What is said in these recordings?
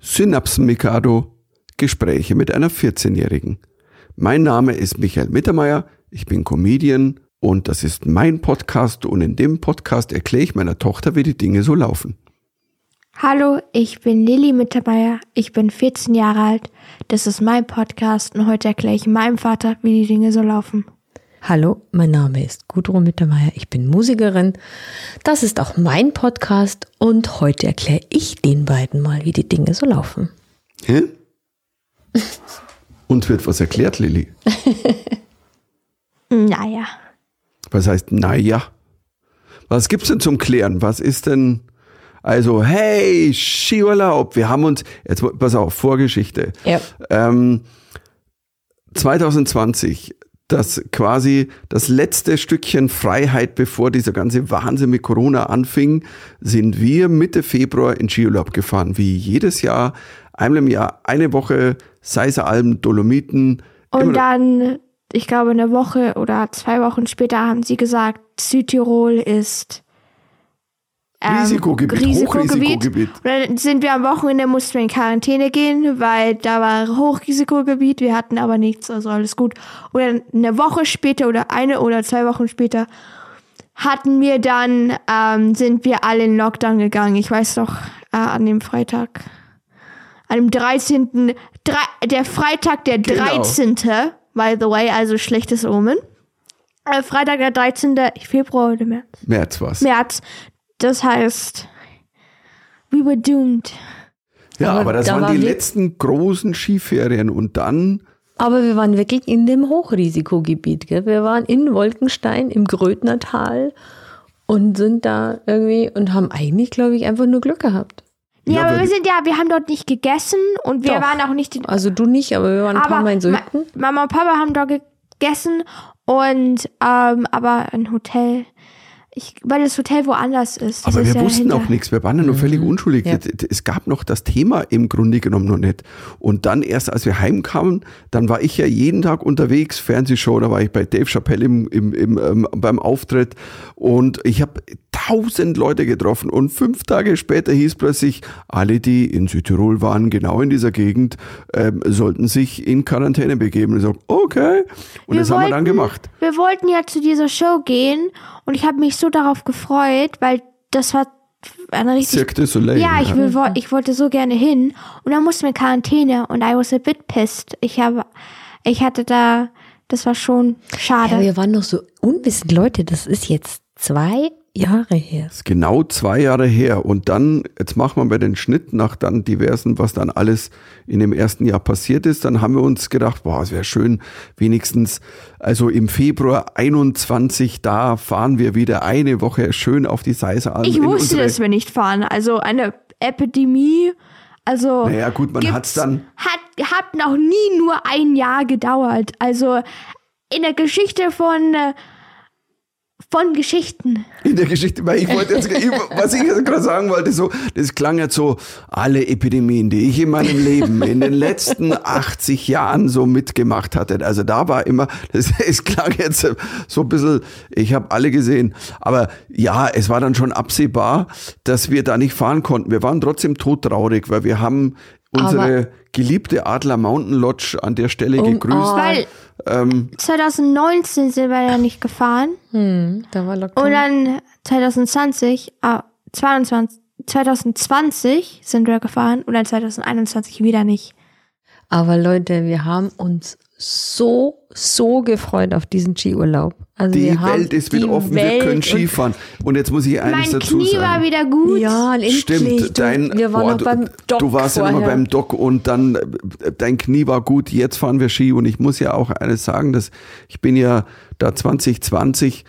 Synapsen Mikado Gespräche mit einer 14-Jährigen. Mein Name ist Michael Mittermeier, ich bin Comedian und das ist mein Podcast und in dem Podcast erkläre ich meiner Tochter, wie die Dinge so laufen. Hallo, ich bin Lilly Mittermeier, ich bin 14 Jahre alt, das ist mein Podcast und heute erkläre ich meinem Vater, wie die Dinge so laufen. Hallo, mein Name ist Gudrun Mittermeier, ich bin Musikerin. Das ist auch mein Podcast und heute erkläre ich den beiden mal, wie die Dinge so laufen. Hä? Uns wird was erklärt, Lilly. Naja, Was heißt, naja? Was gibt's denn zum Klären? Was ist denn, also, hey, Skiurlaub, wir haben uns, jetzt pass auf, Vorgeschichte. Ja. Ähm, 2020, das quasi das letzte Stückchen Freiheit, bevor dieser ganze Wahnsinn mit Corona anfing, sind wir Mitte Februar in Skiurlaub gefahren, wie jedes Jahr, einmal im Jahr, eine Woche, Seiser Alpen, Dolomiten. und dann, ich glaube, eine Woche oder zwei Wochen später haben sie gesagt, Südtirol ist ähm, Risikogebiet, Hochrisikogebiet. Und dann sind wir am Wochenende, mussten wir in Quarantäne gehen, weil da war Hochrisikogebiet. Wir hatten aber nichts, also alles gut. Und dann eine Woche später oder eine oder zwei Wochen später hatten wir dann, ähm, sind wir alle in Lockdown gegangen. Ich weiß doch, äh, an dem Freitag. An dem 13. Drei, der Freitag, der Genau. 13. By the way, also schlechtes Omen. Äh, Freitag, der 13. Februar oder März. März was. März. Das heißt, we were doomed. Ja, aber, Aber das da waren war die letzten großen Skiferien und dann, Aber wir waren wirklich in dem Hochrisikogebiet. Gell? Wir waren in Wolkenstein im Grödnertal und sind da irgendwie und haben eigentlich, glaube ich, einfach nur Glück gehabt. Ja, Ja, aber wir sind ja, wir haben dort nicht gegessen und wir Doch. waren auch nicht in, Also du nicht, aber wir waren ein paar Mal in so Ma- Hütten. Mama und Papa haben dort gegessen und ähm, aber ein Hotel, ich, weil das Hotel woanders ist. Aber ist wir ja wussten hinter- auch nichts, wir waren ja noch völlig unschuldig. Mhm. Ja. Es gab noch das Thema im Grunde genommen noch nicht. Und dann erst, als wir heimkamen, dann war ich ja jeden Tag unterwegs, Fernsehshow, da war ich bei Dave Chappelle im, im, im, ähm, beim Auftritt und ich habe tausend Leute getroffen und fünf Tage später hieß plötzlich, alle, die in Südtirol waren, genau in dieser Gegend, ähm, sollten sich in Quarantäne begeben. Und ich so, okay. Und Wir das haben wir dann wollten- gemacht. Wir wollten ja zu dieser Show gehen und ich habe mich so darauf gefreut, weil das war eine richtig Cirque du Soleil. Ja, ich, will, ich wollte so gerne hin und dann mussten wir in Quarantäne und I was a bit pissed. Ich habe, ich hatte da, das war schon schade. Ja, wir waren noch so unwissend, Leute. Das ist jetzt zwei Jahre her. Das ist genau zwei Jahre her. Und dann, jetzt machen wir mal den Schnitt nach dann diversen, was dann alles in dem ersten Jahr passiert ist. Dann haben wir uns gedacht, boah, es wäre schön, wenigstens, also im Februar 21, da fahren wir wieder eine Woche schön auf die Seiser ich wusste, dass wir nicht fahren. Also eine Epidemie, also Naja, gut, man hat's dann- hat hat noch nie nur ein Jahr gedauert. Also in der Geschichte von äh, von Geschichten. In der Geschichte, weil ich wollte jetzt, was ich jetzt gerade sagen wollte, so, das klang jetzt so, alle Epidemien, die ich in meinem Leben in den letzten 80 Jahren so mitgemacht hatte. Also da war immer, das, es klang jetzt so ein bisschen, ich habe alle gesehen. Aber ja, es war dann schon absehbar, dass wir da nicht fahren konnten. Wir waren trotzdem todtraurig, weil wir haben unsere geliebte Adler Mountain Lodge an der Stelle Um- gegrüßt. oh. Weil Ähm, 2019 sind wir ja nicht gefahren. Hm, da war Lockdown. Und dann 2020, ah, 22, 2020 sind wir gefahren und dann 2021 wieder nicht. Aber Leute, wir haben uns so, so gefreut auf diesen Skiurlaub. Also die Welt ist wieder die offen, Welt wir können und- Skifahren. Und jetzt muss ich eines Mein dazu Knie sagen. war wieder gut. Ja, endlich. Stimmt, du, dein, wir waren boah, noch beim Doc du warst ja vorher. noch mal beim Doc und dann dein Knie war gut, jetzt fahren wir Ski und ich muss ja auch eines sagen, dass ich bin ja da 2020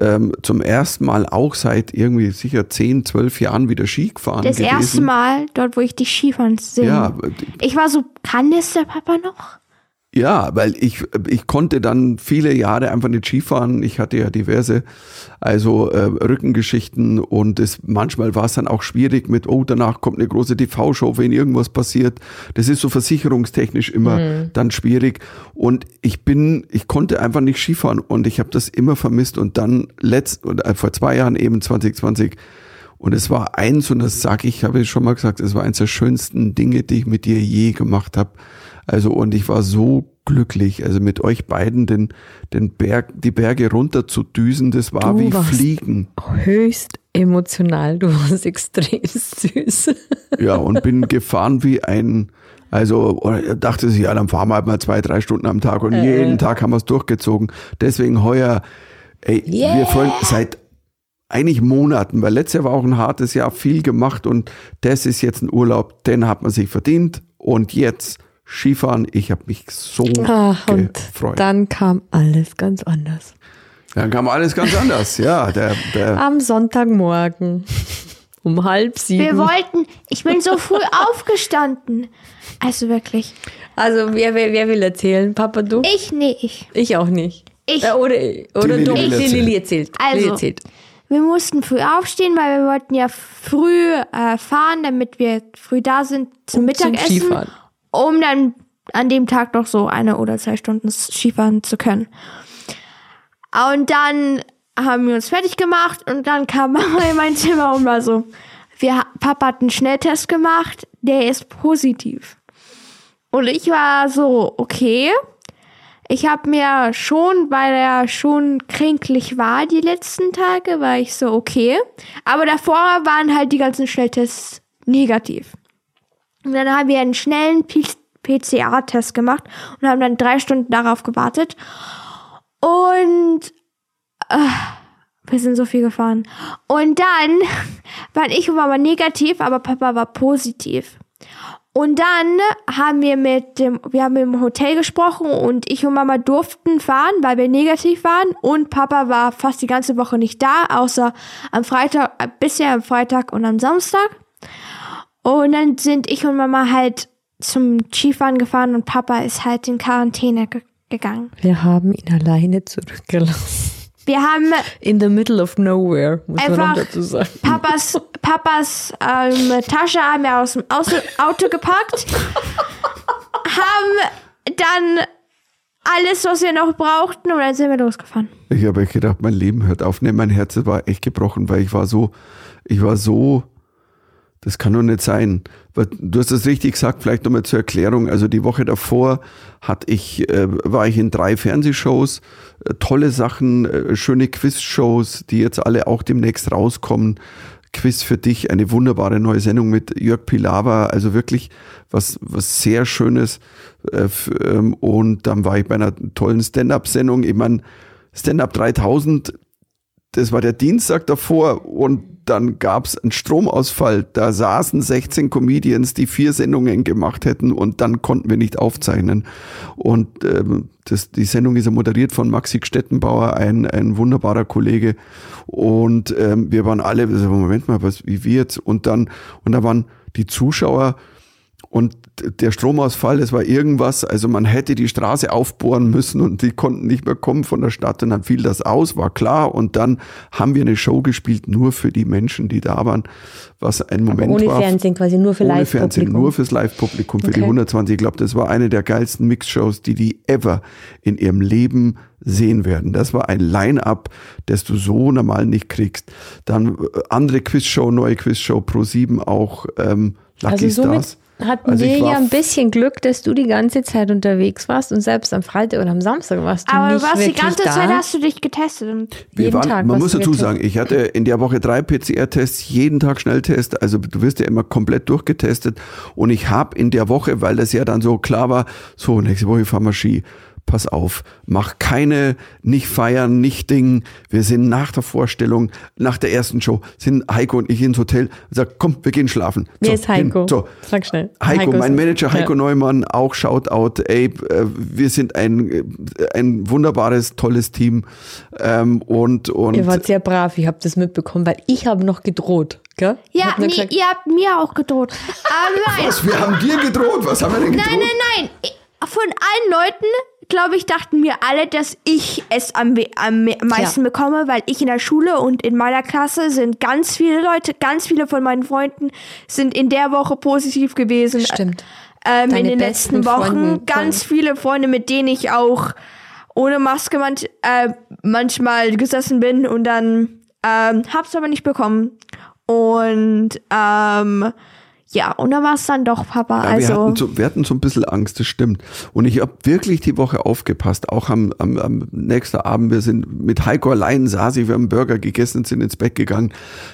ähm, zum ersten Mal auch seit irgendwie sicher 10, 12 Jahren wieder Ski gefahren Das gewesen. erste Mal dort, wo ich dich Skifahren sehe. Ja, Ich war so, kann das der Papa noch? Ja, weil ich, ich konnte dann viele Jahre einfach nicht Skifahren. Ich hatte ja diverse, also äh, Rückengeschichten und es, manchmal war es dann auch schwierig mit, oh, danach kommt eine große TV-Show, wenn irgendwas passiert. Das ist so versicherungstechnisch immer dann schwierig. Und ich bin, ich konnte einfach nicht Skifahren und ich habe das immer vermisst und dann letzt, äh, vor zwei Jahren eben 2020 und es war eins, und das sage ich, habe ich schon mal gesagt, es war eins der schönsten Dinge, die ich mit dir je gemacht habe. Also, und ich war so glücklich, also mit euch beiden den, den Berg, die Berge runter zu düsen, das war Du wie Fliegen. Höchst emotional. Du warst extrem süß. Ja, und bin gefahren wie ein, also oder dachte sich, ja, dann fahren wir halt mal zwei, drei Stunden am Tag und jeden Tag haben wir es durchgezogen. Deswegen heuer, ey, wir freuen seit eigentlich Monaten, weil letztes Jahr war auch ein hartes Jahr, viel gemacht und das ist jetzt ein Urlaub, den hat man sich verdient und jetzt Skifahren, ich habe mich so und gefreut. dann kam alles ganz anders. Dann kam alles ganz anders, ja. Der, der, Am Sonntagmorgen um halb sieben. Wir wollten, ich bin so früh aufgestanden. Also wirklich. also wer, wer, wer will erzählen? Papa, du? Ich nicht. Ich auch nicht. Ich. Äh, oder oder du. will Die erzählen. Lilli erzählt. Also. Lilli erzählt. Wir mussten früh aufstehen, weil wir wollten ja früh äh, fahren, damit wir früh da sind zum Um zum Mittagessen, Skifahren. Um dann an dem Tag noch so eine oder zwei Stunden Skifahren zu können. Und dann haben wir uns fertig gemacht und dann kam Mama in mein Zimmer und war so, wir, Papa hat einen Schnelltest gemacht, der ist positiv. Und ich war so, okay. Ich habe mir schon, weil er schon kränklich war die letzten Tage, war ich so, okay. Aber davor waren halt die ganzen Schnelltests negativ. Und dann haben wir einen schnellen PCR-Test gemacht und haben dann drei Stunden darauf gewartet. Und äh, wir sind so viel gefahren. Und dann waren ich und Mama negativ, aber Papa war positiv. Und dann haben wir mit dem, wir haben im Hotel gesprochen und ich und Mama durften fahren, weil wir negativ waren. Und Papa war fast die ganze Woche nicht da, außer am Freitag, bisher am Freitag und am Samstag. Und dann sind ich und Mama halt zum Skifahren gefahren und Papa ist halt in Quarantäne ge gegangen. Wir haben ihn alleine zurückgelassen. Wir haben In the middle of nowhere, muss man dazu sagen. Papas, Papas ähm, Tasche haben wir aus dem Auto, Auto gepackt, haben dann alles, was wir noch brauchten und dann sind wir losgefahren. ich habe echt gedacht, mein Leben hört auf. Nee, mein Herz war echt gebrochen, weil ich war so, ich war so, das kann doch nicht sein. Du hast es richtig gesagt, vielleicht nochmal zur Erklärung. Also die Woche davor hatte ich, äh, war ich in drei Fernsehshows, äh, tolle Sachen, äh, schöne Quizshows, die jetzt alle auch demnächst rauskommen. Quiz für dich, eine wunderbare neue Sendung mit Jörg Pilawa, also wirklich was, was sehr Schönes. Äh, ähm, und dann war ich bei einer tollen Stand-Up-Sendung. Ich meine, Stand-Up 3000, das war der Dienstag davor und dann gab's einen Stromausfall. Da saßen 16 Comedians, die vier Sendungen gemacht hätten und dann konnten wir nicht aufzeichnen. Und ähm, das, die Sendung ist ja moderiert von Maxi Stettenbauer, ein, ein wunderbarer Kollege. Und ähm, wir waren alle, so, Moment mal, was, wie wird's? Und dann, und da waren die Zuschauer und der Stromausfall, das war irgendwas, also man hätte die Straße aufbohren müssen und die konnten nicht mehr kommen von der Stadt und dann fiel das aus, war klar. Und dann haben wir eine Show gespielt, nur für die Menschen, die da waren, was ein Moment ohne war. Fernsehen quasi, nur für Ohne Fernsehen, Live-Publikum. nur fürs Live-Publikum, für die Okay. 120. Ich glaube, das war eine der geilsten Mix-Shows, die die ever in ihrem Leben sehen werden. Das war ein Line-Up, das du so normal nicht kriegst. Dann äh, andere Quizshow, neue Quizshow, Pro 7 auch, ähm, Lucky Also Stars. Hatten Also wir ja ein bisschen Glück, dass du die ganze Zeit unterwegs warst und selbst am Freitag oder am Samstag warst du Aber du nicht warst die ganze da. Zeit, hast du dich getestet. Und Wir jeden waren, Tag man muss du dazu sagen, ich hatte in der Woche drei PCR-Tests, jeden Tag Schnelltest, also du wirst ja immer komplett durchgetestet und ich habe in der Woche, weil das ja dann so klar war, so nächste Woche fahren wir Ski, pass auf, mach keine, nicht feiern, nicht dingen. Wir sind nach der Vorstellung, nach der ersten Show, sind Heiko und ich ins Hotel und sagen, komm, wir gehen schlafen. Wer So, ist Heiko? hin. So. Sag schnell. Heiko, Heiko mein Manager Heiko ja. Neumann, auch Shoutout, ey, äh, wir sind ein, ein wunderbares, tolles Team ähm, und, und Ihr wart sehr brav, ich habe das mitbekommen, weil ich habe noch gedroht. Gell? Ja, nee, gesagt, ihr habt mir auch gedroht. Aber nein, was, wir haben dir gedroht, was haben wir denn gedroht? nein, nein, nein. Von allen Leuten, glaube ich, dachten mir alle, dass ich es am, am me- meisten Ja. bekomme, weil ich in der Schule und in meiner Klasse sind ganz viele Leute, ganz viele von meinen Freunden sind in der Woche positiv gewesen. Stimmt. Ähm, in den letzten Wochen Freunde- ganz viele Freunde, mit denen ich auch ohne Maske manch, äh, manchmal gesessen bin und dann ähm, hab's aber nicht bekommen. Und ähm, ja, und dann war es dann doch Papa. Ja, wir, also hatten so, wir hatten so ein bisschen Angst, das stimmt. Und ich habe wirklich die Woche aufgepasst, auch am, am, am nächsten Abend, wir sind mit Heiko allein saß ich, wir haben einen Burger gegessen, sind ins Bett gegangen.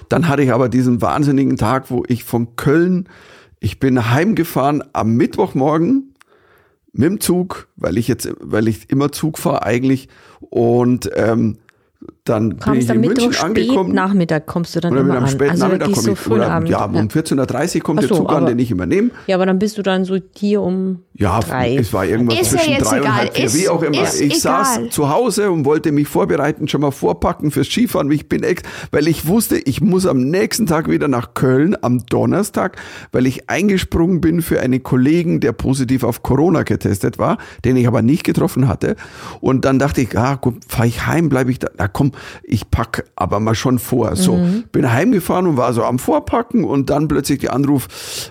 Dann hatte ich aber diesen wahnsinnigen Tag, wo ich von Köln, ich bin heimgefahren am Mittwochmorgen mit dem Zug, weil ich jetzt, weil ich immer Zug fahre eigentlich und ähm, dann bin kommst ich am in Mittwoch München spät angekommen. Nachmittag kommst du dann Oder mit immer einem an. späten also da Nachmittag komme du ich. früh Oder, Abend. ja, um 14.30 Uhr kommt Ach der so, Zug an, den ich übernehme. ja, aber dann bist du dann so hier um Ja, drei. es war irgendwas Ist ja zwischen jetzt drei und egal. halb vier, Ist- wie auch immer. ich saß egal. zu Hause und wollte mich vorbereiten, schon mal vorpacken fürs Skifahren. Ich bin ex, weil ich wusste, ich muss am nächsten Tag wieder nach Köln am Donnerstag, weil ich eingesprungen bin für einen Kollegen, der positiv auf Corona getestet war, den ich aber nicht getroffen hatte. Und dann dachte ich, ah, gut, fahr ich heim, bleibe ich da. Na komm, ich pack aber mal schon vor. So, Mhm. bin heimgefahren und war so am Vorpacken und dann plötzlich der Anruf,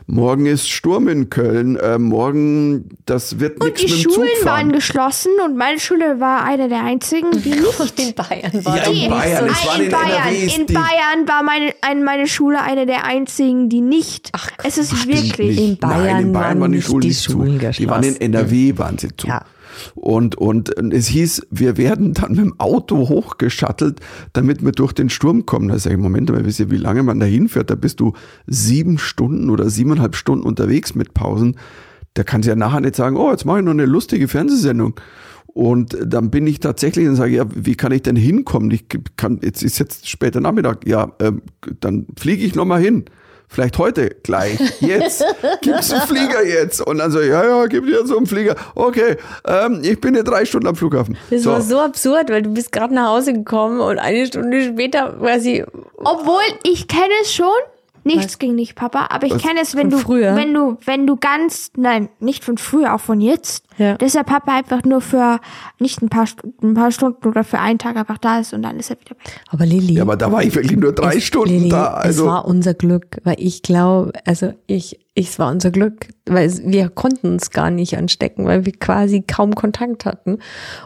morgen ist Sturm in Köln, äh, morgen, das wird und nichts die mit dem Schulen Zug fahren. waren geschlossen und meine Schule war eine der einzigen, die nicht. in Bayern war Ja, in nicht Bayern, es war in in Bayern, NRW ist in Bayern war meine, ein, meine Schule eine der einzigen, die nicht. Ach, es ist wirklich. In Bayern Nein, in Bayern waren waren die nicht Schulen die nicht Schulen zu. Die waren in. NRW, waren sie zu. Ja. Und, und es hieß, wir werden dann mit dem Auto hochgeschattelt, damit wir durch den Sturm kommen. Da sage ich, Moment mal, wisst ihr, wie lange man da hinfährt? Da bist du sieben Stunden oder siebeneinhalb Stunden unterwegs mit Pausen. Da kannst du ja nachher nicht sagen, oh, jetzt mache ich noch eine lustige Fernsehsendung. Und dann bin ich tatsächlich und sage, ja, wie kann ich denn hinkommen? Ich kann, jetzt ist jetzt später Nachmittag. Ja, ähm, dann fliege ich noch mal hin. Vielleicht heute gleich, jetzt. Gibt's einen Flieger jetzt? Und dann so, ja, ja, gibt ja so einen Flieger. Okay, ähm, ich bin in drei Stunden am Flughafen. Das war so absurd, weil du bist gerade nach Hause gekommen und eine Stunde später quasi Obwohl, ich kenne es schon. Nichts gegen dich, Papa, aber ich kenne es, wenn Von du, früher? wenn du, wenn du ganz, nein, nicht von früher, auch von jetzt, Ja. dass der Papa einfach nur für nicht ein paar, ein paar Stunden oder für einen Tag einfach da ist und dann ist er wieder weg. Aber Lilly. Ja, aber da war ich wirklich nur drei es- Stunden Lilly, da. es Also, war unser Glück, weil ich glaube, also ich, ich, es war unser Glück, weil es, wir konnten uns gar nicht anstecken, weil wir quasi kaum Kontakt hatten.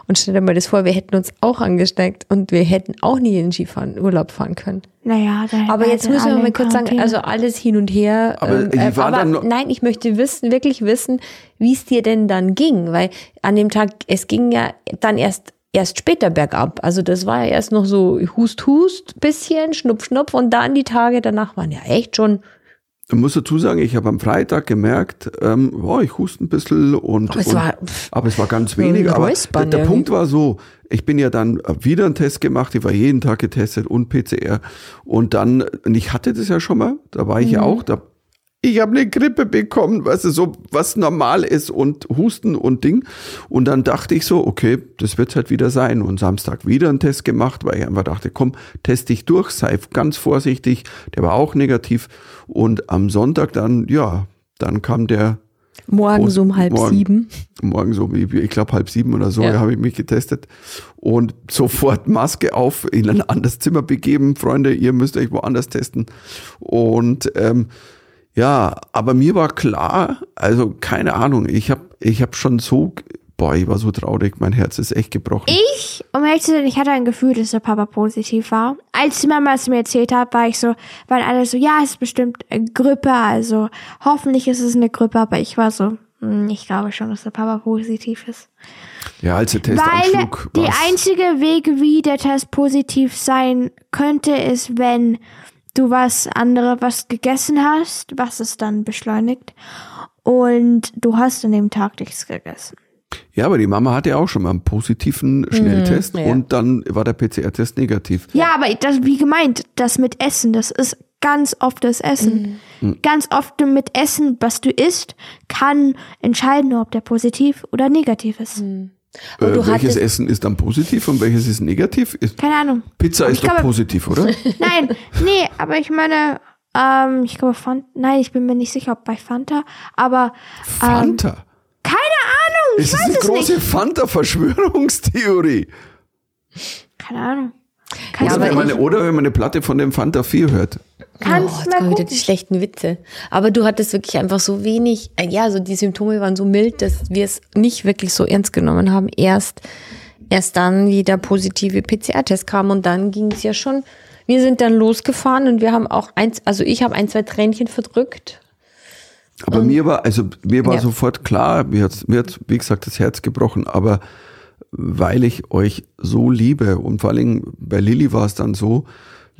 Und stell dir mal das vor, wir hätten uns auch angesteckt und wir hätten auch nie in Skifahren, Urlaub fahren können. Naja, dann Aber jetzt sind müssen wir mal kurz sagen, also alles hin und her. Aber ähm, äh, war aber dann noch- nein, ich möchte wissen, wirklich wissen, wie es dir denn dann ging, weil an dem Tag, es ging ja dann erst erst später bergab. Also das war ja erst noch so Hust, Hust, bisschen, Schnupf, Schnupf und dann die Tage danach waren ja echt schon. ich muss dazu sagen, ich habe am Freitag gemerkt, ähm, oh, ich huste ein bisschen und, Aber es und war- aber es war ganz wenig. Aber der, der. Punkt war so, ich bin ja dann wieder einen Test gemacht, ich war jeden Tag getestet und PCR und dann, und ich hatte das ja schon mal, da war ich Mhm. ja auch, da ich habe eine Grippe bekommen, weißt du, so was normal ist und Husten und Ding. Und dann dachte ich so, okay, das wird halt wieder sein. Und Samstag wieder einen Test gemacht, weil ich einfach dachte, komm, test dich durch, sei ganz vorsichtig. Der war auch negativ. Und am Sonntag dann, ja, dann kam der Morgen so um halb Morgen. sieben. morgen so, wie- ich glaube halb sieben oder so, Ja. habe ich mich getestet und sofort Maske auf, in ein anderes Zimmer begeben. Freunde, ihr müsst euch woanders testen. Und ähm, ja, aber mir war klar, also keine Ahnung, ich habe ich hab schon so, boah, ich war so traurig, mein Herz ist echt gebrochen. Ich, um ehrlich zu sein, ich hatte ein Gefühl, dass der Papa positiv war. Als die Mama es mir erzählt hat, war ich so, waren alle so, ja, es ist bestimmt äh, Grippe, also hoffentlich ist es eine Grippe, aber ich war so, hm, ich glaube schon, dass der Papa positiv ist. ja, als der Test Weil der einzige Weg, wie der Test positiv sein könnte, ist, wenn du was andere was gegessen hast, was es dann beschleunigt. Und du hast an dem Tag nichts gegessen. Ja, aber die Mama hatte ja auch schon mal einen positiven Schnelltest ja. und dann war der PCR-Test negativ. Ja, aber das, wie gemeint, das mit Essen, das ist ganz oft das Essen. Mhm. Ganz oft mit Essen, was du isst, kann entscheiden, ob der positiv oder negativ ist. Und Äh, welches hattest- Essen ist dann positiv und welches ist negativ? Ist, Keine Ahnung. Pizza Aber ist doch glaube- positiv, oder? Nein, nee, aber ich meine, ähm, ich glaube Fanta, nein, ich bin mir nicht sicher, ob bei Fanta, aber Fanta. keine Ahnung, ich es ist weiß eine es große nicht. Fanta-Verschwörungstheorie. Keine Ahnung. Oder, aber du wenn man, eine- oder wenn man eine Platte von dem Fanta 4 hört. Kannst oh, jetzt mal kommen wieder gucken. die schlechten Witze. Aber du hattest wirklich einfach so wenig, äh, ja, so die Symptome waren so mild, dass wir es nicht wirklich so ernst genommen haben. Erst, erst dann, wie der positive PCR-Test kam und dann ging es ja schon. Wir sind dann losgefahren und wir haben auch eins, also ich habe ein, zwei Tränchen verdrückt. Aber mir war, also mir war Ja. sofort klar, mir hat, mir hat, wie gesagt, das Herz gebrochen, aber weil ich euch so liebe und vor allem bei Lilly war es dann so,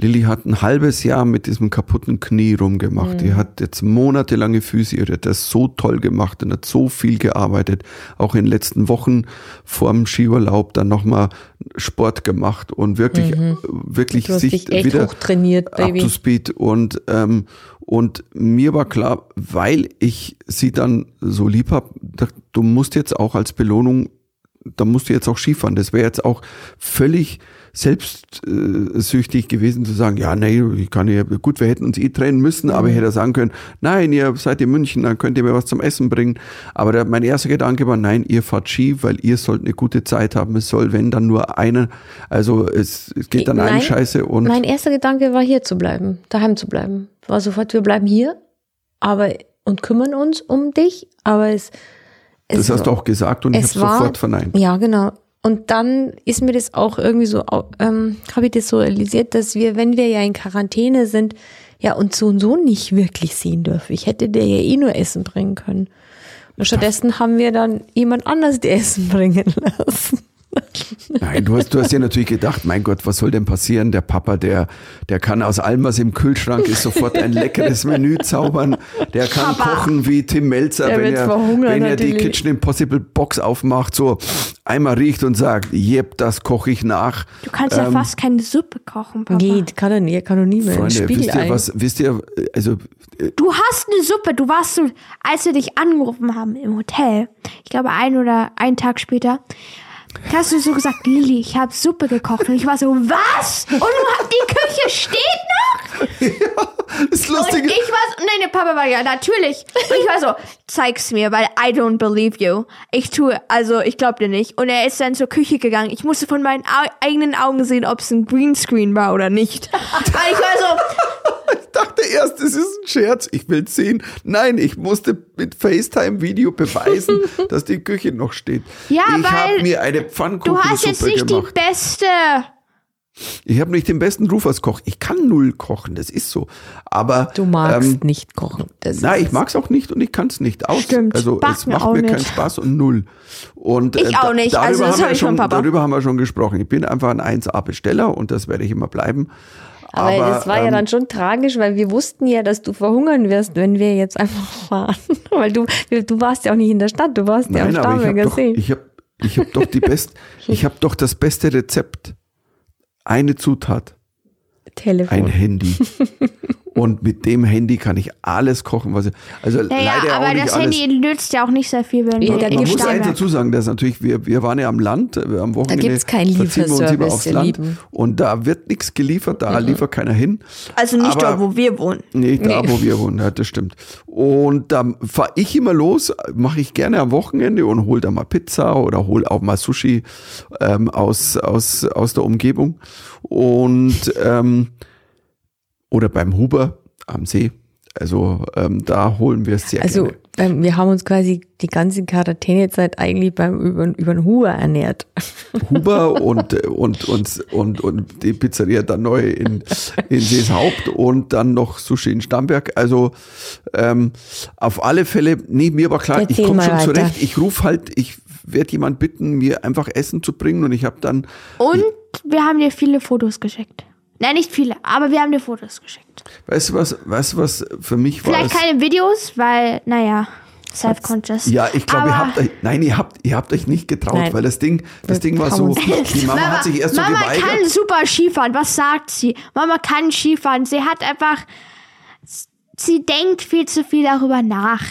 Lilly hat ein halbes Jahr mit diesem kaputten Knie rumgemacht. Mhm. Die hat jetzt monatelange Physio, die hat das so toll gemacht und hat so viel gearbeitet. Auch in den letzten Wochen vorm Skiurlaub dann nochmal Sport gemacht und wirklich, wirklich Mhm. Hast sich wieder hochtrainiert, Baby. up to speed und ähm, und mir war klar, weil ich sie dann so lieb hab, dacht, du musst jetzt auch als Belohnung, da musst du jetzt auch Skifahren. Das wäre jetzt auch völlig selbstsüchtig gewesen zu sagen, ja, nee, ich kann ja, gut, wir hätten uns eh trennen müssen, aber ich hätte sagen können, nein, ihr seid in München, dann könnt ihr mir was zum Essen bringen. Aber der, mein erster Gedanke war, nein, ihr fahrt Ski, weil ihr sollt eine gute Zeit haben. Es soll, wenn dann nur einer, also es, es geht dann ein Nein, Scheiße und Mein erster Gedanke war hier zu bleiben, daheim zu bleiben. War sofort, wir bleiben hier, aber und kümmern uns um dich, aber es, es Das hast du auch gesagt und ich habe sofort verneint. Ja, genau. Und dann ist mir das auch irgendwie so, ähm, habe ich das so realisiert, dass wir, wenn wir ja in Quarantäne sind, ja uns so und so nicht wirklich sehen dürfen. Ich hätte dir ja eh nur Essen bringen können. Und stattdessen haben wir dann jemand anders die Essen bringen lassen. Nein, du hast, du hast dir natürlich gedacht, mein Gott, was soll denn passieren? Der Papa, der, der kann aus allem, was im Kühlschrank ist, sofort ein leckeres Menü zaubern. Der kann Papa. kochen wie Tim Melzer, Der wenn er, wenn er die. Kitchen Impossible Box aufmacht, so einmal riecht und sagt, jep, das koche ich nach. Du kannst ja fast keine Suppe kochen, Papa. Nee, kann er nicht, er kann doch nie mehr Freunde, wisst ihr was, wisst ihr, also, äh, Du hast eine Suppe. Du warst so, als wir dich angerufen haben im Hotel, ich glaube ein oder einen Tag später, hast du so gesagt, Lilly, ich habe Suppe gekocht. Und ich war so, was? Und du, die Küche steht noch? das Und Lustige, ich war so, nein, der Papa war ja, natürlich. Und ich war so, zeig's mir, weil I don't believe you. Ich tue, also ich glaub dir nicht. Und er ist dann zur Küche gegangen. Ich musste von meinen Au eigenen Augen sehen, ob es ein Greenscreen war oder nicht. Weil ich war so, ich dachte erst, das ist ein Scherz, ich will sehen. Nein, ich musste mit FaceTime-Video beweisen, dass die Küche noch steht. Ja, ich weil habe mir eine du Pfannkuchensuppe hast jetzt nicht gemacht. die beste. Ich habe nicht den besten Ruf als Koch. Ich kann null kochen, das ist so. Aber Du magst ähm, nicht kochen. Das Nein, ich mag's auch nicht und ich kann's nicht aus. Stimmt, also macht es mir macht mir keinen nicht. Spaß und null. Und Ich auch nicht, darüber also das haben wir hab ich schon, Papa. darüber haben wir schon gesprochen. Ich bin einfach ein 1A-Besteller und das werde ich immer bleiben. Aber, das war ja ähm, dann schon tragisch, weil wir wussten ja, dass du verhungern wirst, wenn wir jetzt einfach fahren. weil du, du warst ja auch nicht in der Stadt, du warst ja am Nein, aber ich Starnberger habe See. ich hab, ich hab doch die best, ich habe doch das beste Rezept. Eine Zutat, Telefon. ein Handy. Und mit dem Handy kann ich alles kochen, was ich, also Naja, leider auch aber nicht das alles. Handy nützt ja auch nicht sehr viel, wenn Ja, wir da Man gibt's muss eins Starnberg. dazu sagen, dass natürlich, wir, wir waren ja am Land, äh, am Wochenende. gibt's keinen verziehen wir uns immer Lieferservice, aufs Land. Lieben. Und da wird nichts geliefert, da liefert keiner hin. Also nicht Aber- dort, wo wir wohnen. Nee, da Nee. wo wir wohnen, ja, das stimmt. Und da fahre ich immer los, mache ich gerne am Wochenende und hol da mal Pizza oder hol auch mal Sushi ähm, aus, aus, aus der Umgebung. Und ähm, oder beim Huber am See. Also ähm, da holen wir es sehr Also gerne. ähm, wir haben uns quasi die ganze Quarantänezeit eigentlich beim über, über den Huber ernährt. Huber und, und, und, und, und die Pizzeria dann neu in, in Seeshaupt und dann noch Sushi in Stamberg. Also ähm, auf alle Fälle, nee, mir war klar, ich Erzähl komme mal schon weiter. zurecht. Ich rufe halt, ich werde jemand bitten, mir einfach Essen zu bringen und ich habe dann, Und wir haben dir viele Fotos geschickt. Nein, nicht viele, aber wir haben dir Fotos geschickt. weißt du was, weißt du was für mich war Vielleicht es, keine Videos, weil, naja. self-conscious. Ja, ich glaube, ihr habt euch, nein, ihr habt, ihr habt euch nicht getraut, Nein. weil das Ding, das Wir Ding war so, die Mama, hat sich erst so Mama geweigert. kann super Skifahren. Was sagt sie? Mama kann Skifahren. Sie hat einfach, sie denkt viel zu viel darüber nach.